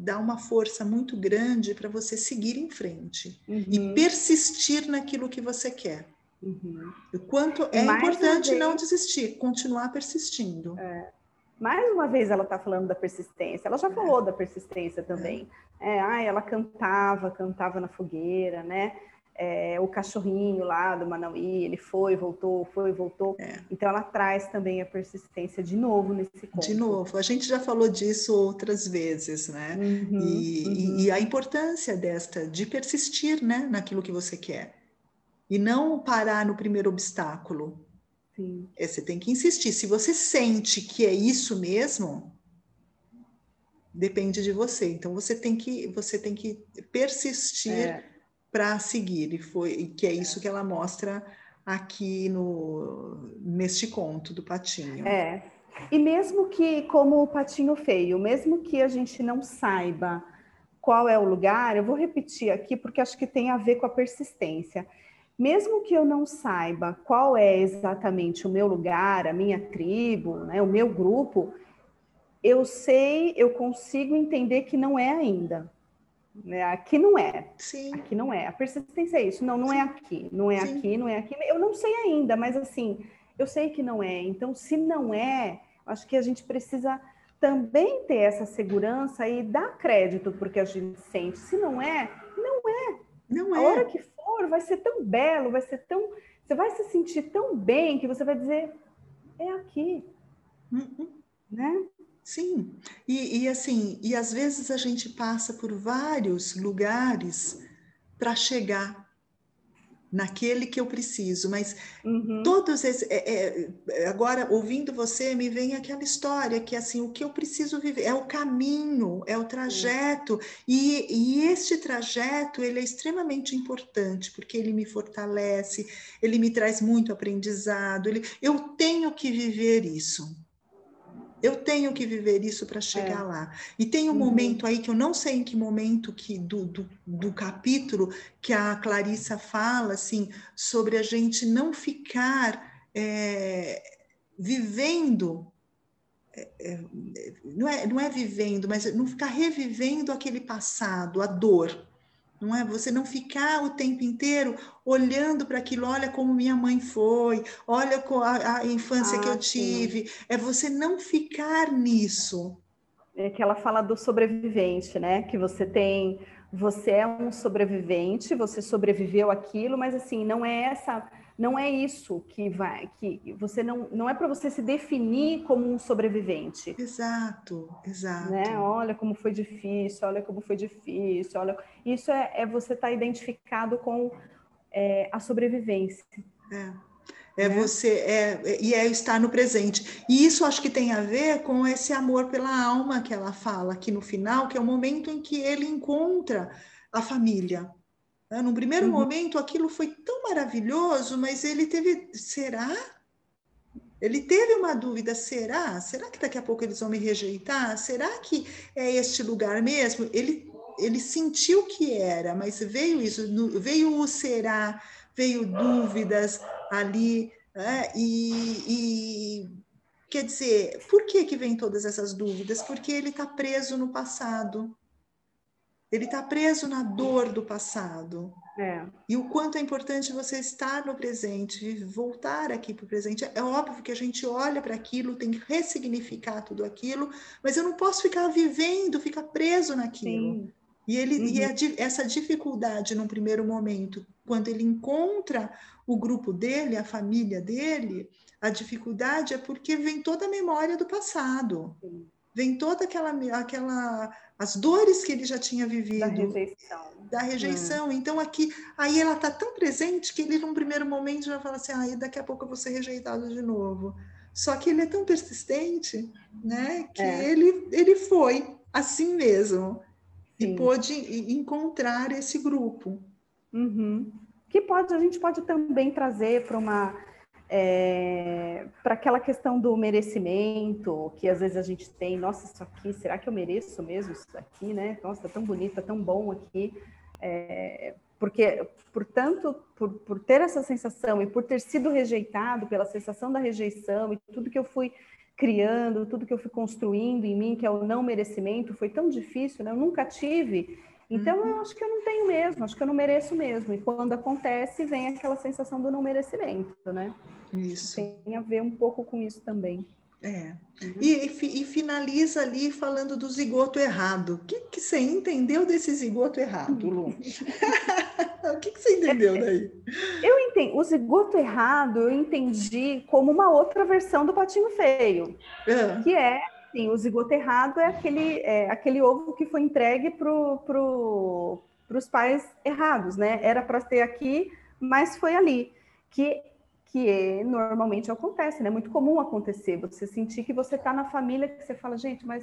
dá uma força muito grande para você seguir em frente uhum. e persistir naquilo que você quer. Uhum. O quanto é Mais importante não desistir, continuar persistindo. É. Mais uma vez ela está falando da persistência. Ela já é. falou da persistência também. É. é, ah, ela cantava, cantava na fogueira, né? É, o cachorrinho lá do Manauí, ele foi, voltou, foi, voltou. É. Então ela traz também a persistência de novo nesse conto. De novo, a gente já falou disso outras vezes, né? Uhum, e, uhum. e, a importância desta, de persistir né, naquilo que você quer. E não parar no primeiro obstáculo. Sim. É, você tem que insistir. Se você sente que é isso mesmo, depende de você. Então você tem que, você tem que persistir. Para seguir e foi que é isso que ela mostra aqui no neste conto do patinho. É. E mesmo que como o patinho feio, mesmo que a gente não saiba qual é o lugar, eu vou repetir aqui porque acho que tem a ver com a persistência. Mesmo que eu não saiba qual é exatamente o meu lugar, a minha tribo, né, o meu grupo, eu sei, eu consigo entender que não é ainda. Né? Aqui não é. Sim. Aqui não é. A persistência é isso. Não, não é Sim. é aqui. Não é Sim. aqui, não é aqui. Eu não sei ainda, mas assim, eu sei que não é. Então, se não é, acho que a gente precisa também ter essa segurança e dar crédito porque a gente sente. Se não é, não é. Não é. A hora que for, vai ser tão belo, vai ser tão. Você vai se sentir tão bem que você vai dizer: é aqui. Uhum. Né? Sim, e, e, assim, e às vezes a gente passa por vários lugares para chegar naquele que eu preciso, mas uhum. todos esses, é, é, agora ouvindo você me vem aquela história que assim o que eu preciso viver é o caminho, é o trajeto e, e este trajeto ele é extremamente importante porque ele me fortalece, ele me traz muito aprendizado, ele, eu tenho que viver isso. Eu tenho que viver isso para chegar é. lá. E tem um uhum. momento aí que eu não sei em que momento que do, do, do, capítulo que a Clarissa fala assim sobre a gente não ficar é, vivendo é, é, não é, não é vivendo, mas não ficar revivendo aquele passado, a dor não é? Você não ficar o tempo inteiro olhando para aquilo, olha como minha mãe foi, olha a, a infância ah, que eu tive. Sim. É você não ficar nisso. É que ela fala do sobrevivente, né? Que você tem, você é um sobrevivente, você sobreviveu aquilo, mas assim, não é essa não é isso que vai, que você não, não é para você se definir como um sobrevivente. Exato, exato. Né? Olha como foi difícil, olha como foi difícil, olha. Isso é, é você estar tá identificado com é, a sobrevivência. É. É né? você é, e é estar no presente. E isso acho que tem a ver com esse amor pela alma que ela fala aqui no final, que é o momento em que ele encontra a família, né? Num primeiro uhum. momento, aquilo foi tão maravilhoso, mas ele teve. Será? Ele teve uma dúvida: será? Será que daqui a pouco eles vão me rejeitar? Será que é este lugar mesmo? Ele, ele sentiu que era, mas veio isso, veio o será, veio dúvidas ali, né? e, e quer dizer, por que, que vem todas essas dúvidas? Porque ele está preso no passado. Ele está preso na dor do passado. É. E o quanto é importante você estar no presente, voltar aqui para o presente. É óbvio que a gente olha para aquilo, tem que ressignificar tudo aquilo, mas eu não posso ficar vivendo, ficar preso naquilo. Sim. E, ele, uhum. e a, essa dificuldade, num primeiro momento, quando ele encontra o grupo dele, a família dele, a dificuldade é porque vem toda a memória do passado. Sim. Vem toda aquela, aquela as dores que ele já tinha vivido. Da rejeição. Da rejeição. Hum. Então, aqui, aí ela está tão presente que ele, num primeiro momento, já fala assim: ah, daqui a pouco eu vou ser rejeitado de novo. Só que ele é tão persistente, né, que é. ele, ele foi assim mesmo. Sim. e pôde encontrar esse grupo. Uhum. Que pode, a gente pode também trazer para uma é, para aquela questão do merecimento, que às vezes a gente tem, nossa, isso aqui, será que eu mereço mesmo isso aqui, né? Nossa, tá tão bonito, tá tão bom aqui. É, porque, portanto, por, por ter essa sensação e por ter sido rejeitado pela sensação da rejeição e tudo que eu fui criando, tudo que eu fui construindo em mim, que é o não merecimento, foi tão difícil, né? Eu nunca tive. Então, eu acho que eu não tenho mesmo, acho que eu não mereço mesmo. E quando acontece, vem aquela sensação do não merecimento, né? Isso. Tem a ver um pouco com isso também. É. Uhum. E, e, finaliza ali falando do zigoto errado. O que, que você entendeu desse zigoto errado, Lu? o que, que você entendeu é, daí? Eu entendi. O zigoto errado eu entendi como uma outra versão do patinho feio. É. Que é, sim, o zigoto errado é aquele, é, aquele ovo que foi entregue para pro, os pais errados, né? Era para ter aqui, mas foi ali. Que que é, normalmente acontece, né? É muito comum acontecer, você sentir que você está na família que você fala, gente, mas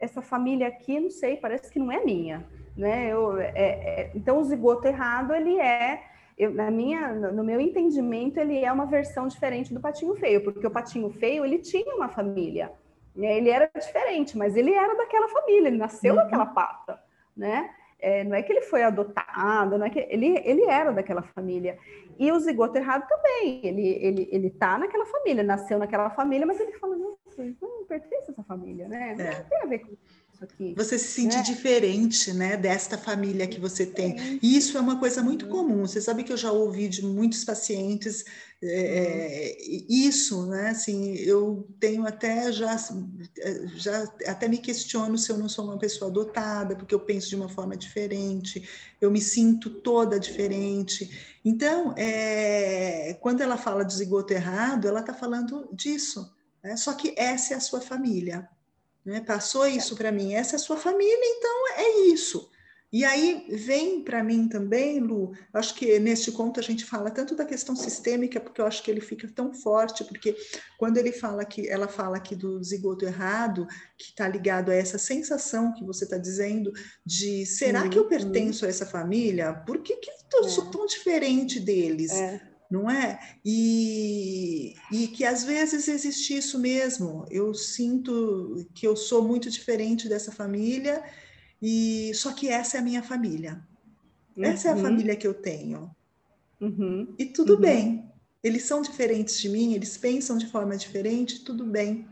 essa família aqui, não sei, parece que não é minha, né? Eu, é, é, então, o zigoto errado, ele é, eu, na minha, no meu entendimento, ele é uma versão diferente do patinho feio, porque o patinho feio, ele tinha uma família, né? ele era diferente, mas ele era daquela família, ele nasceu uhum. daquela pata, né? É, não é que ele foi adotado, não é que ele, ele era daquela família. E o zigoto errado também, ele, ele, ele tá naquela família, nasceu naquela família, mas ele fala, não, não pertence a essa família, né? Não é. tem a ver com isso aqui. Você se sente né? diferente, né, desta família que você tem. E isso é uma coisa muito uhum. comum. Você sabe que eu já ouvi de muitos pacientes é, isso, né? Assim, eu tenho até já, já até me questiono se eu não sou uma pessoa adotada, porque eu penso de uma forma diferente, eu me sinto toda diferente. Então, é, quando ela fala de zigoto errado, ela está falando disso. Né? Só que essa é a sua família. Né? Passou isso para mim, essa é a sua família, então é isso. E aí vem para mim também, Lu, acho que neste conto a gente fala tanto da questão sistêmica, porque eu acho que ele fica tão forte, porque quando ele fala que ela fala aqui do zigoto errado, que está ligado a essa sensação que você está dizendo de será uhum. que eu uhum. pertenço a essa família? Por que, que eu é. sou tão diferente deles? É. Não é? E, e que às vezes existe isso mesmo. Eu sinto que eu sou muito diferente dessa família e só que essa é a minha família. Uhum. Essa é a uhum. família que eu tenho. Uhum. E tudo uhum. bem. Eles são diferentes de mim, eles pensam de forma diferente, tudo bem,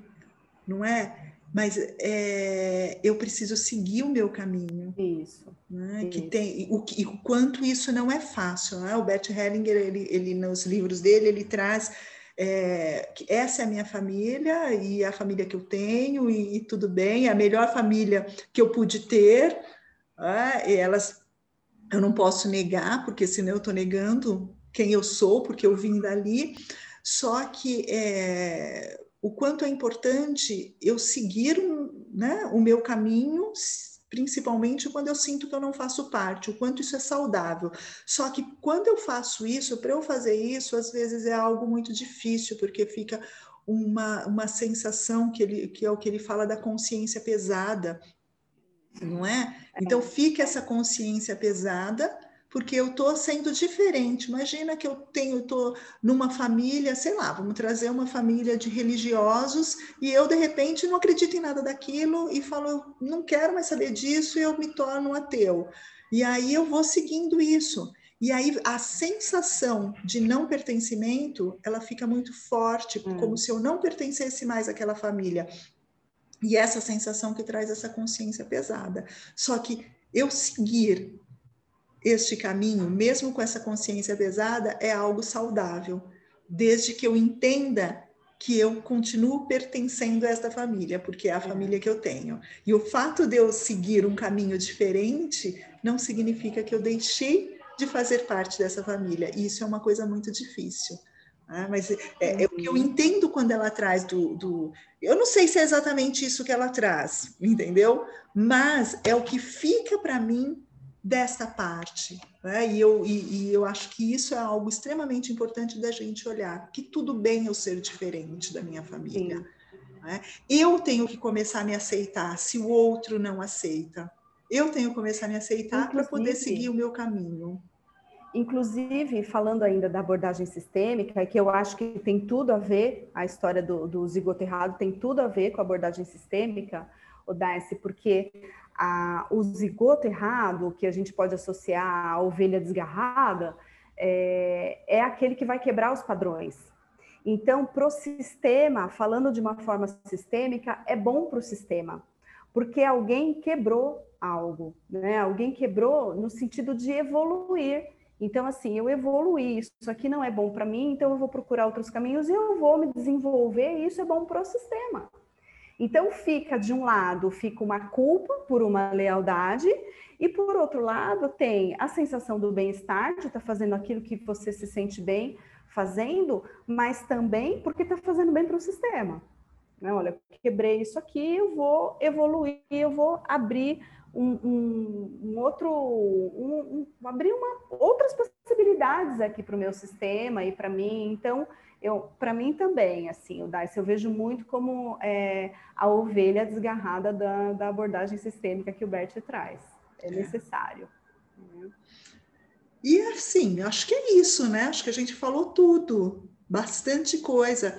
não é? Mas é, eu preciso seguir o meu caminho. Isso. Né? Isso. Que tem o, o quanto isso não é fácil. Né? O Bert Hellinger, ele, ele nos livros dele, ele traz é, essa é a minha família e a família que eu tenho e, e tudo bem, é a melhor família que eu pude ter, é, e elas eu não posso negar, porque senão eu estou negando quem eu sou, porque eu vim dali, só que é, o quanto é importante eu seguir né, o meu caminho principalmente quando eu sinto que eu não faço parte, o quanto isso é saudável. Só que quando eu faço isso, para eu fazer isso, às vezes é algo muito difícil, porque fica uma, uma sensação que, ele, que é o que ele fala da consciência pesada, não é? Então fica essa consciência pesada porque eu estou sendo diferente. Imagina que eu tenho, estou numa família, sei lá, vamos trazer uma família de religiosos e eu de repente não acredito em nada daquilo e falo, não quero mais saber disso e eu me torno um ateu. E aí eu vou seguindo isso. E aí a sensação de não pertencimento, ela fica muito forte, hum. como se eu não pertencesse mais àquela família. E essa sensação que traz essa consciência pesada. Só que eu seguir este caminho, mesmo com essa consciência pesada, é algo saudável, desde que eu entenda que eu continuo pertencendo a esta família, porque é a família que eu tenho. E o fato de eu seguir um caminho diferente não significa que eu deixei de fazer parte dessa família. E isso é uma coisa muito difícil. Né? Mas é, é, o que eu uhum. entendo quando ela traz do, do. Eu não sei se é exatamente isso que ela traz, entendeu? Mas é o que fica para mim desta parte. Né? E, eu, e, e, eu acho que isso é algo extremamente importante da gente olhar, que tudo bem eu ser diferente da minha família. Né? Eu tenho que começar a me aceitar se o outro não aceita. eu tenho que começar a me aceitar para poder seguir o meu caminho. Inclusive, falando ainda da abordagem sistêmica, que eu acho que tem tudo a ver, a história do, do zigoto errado tem tudo a ver com a abordagem sistêmica, o Darcy, porque a, o zigoto errado, que a gente pode associar à ovelha desgarrada, é, é aquele que vai quebrar os padrões. Então, para o sistema, falando de uma forma sistêmica, é bom para o sistema, porque alguém quebrou algo, né? Alguém quebrou no sentido de evoluir. Então, assim, eu evoluí, isso aqui não é bom para mim, então eu vou procurar outros caminhos e eu vou me desenvolver, e isso é bom para o sistema. Então, fica de um lado, fica uma culpa por uma lealdade, e por outro lado, tem a sensação do bem-estar, de estar tá fazendo aquilo que você se sente bem fazendo, mas também porque está fazendo bem para o sistema. Né? Olha, quebrei isso aqui, eu vou evoluir, eu vou abrir um, um, um outro, um, abrir uma, outras possibilidades aqui para o meu sistema e para mim. Então, eu, para mim também, assim, o DICE eu vejo muito como é, a ovelha desgarrada da, da, abordagem sistêmica que o Bert traz. É, é. necessário. Né? E assim, acho que é isso, né? Acho que a gente falou tudo, bastante coisa.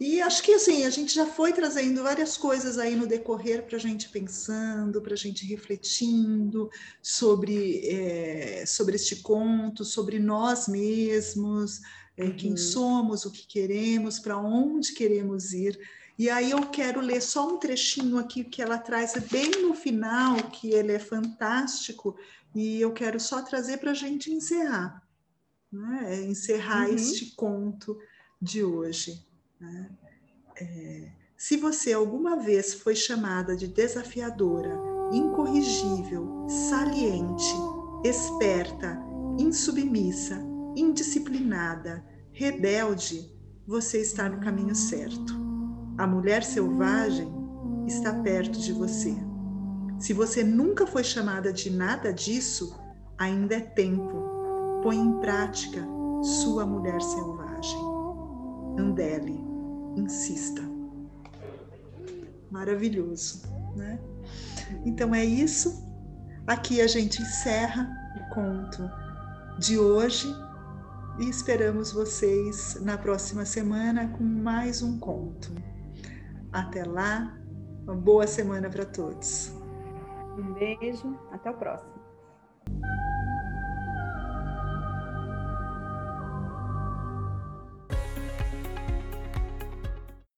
E acho que assim, a gente já foi trazendo várias coisas aí no decorrer para a gente pensando, para a gente refletindo sobre, é, sobre este conto, sobre nós mesmos, é, quem uhum. somos, o que queremos, para onde queremos ir. E aí eu quero ler só um trechinho aqui que ela traz bem no final, que ele é fantástico, e eu quero só trazer para a gente encerrar, né? encerrar uhum. este conto de hoje. Né? É, se você alguma vez foi chamada de desafiadora, incorrigível, saliente, esperta, insubmissa, indisciplinada, rebelde, você está no caminho certo. A mulher selvagem está perto de você. Se você nunca foi chamada de nada disso, ainda é tempo. Põe em prática sua mulher selvagem. Andele insista. Maravilhoso, né? Então é isso. Aqui a gente encerra o conto de hoje e esperamos vocês na próxima semana com mais um conto. Até lá, uma boa semana para todos. Um beijo, até o próximo.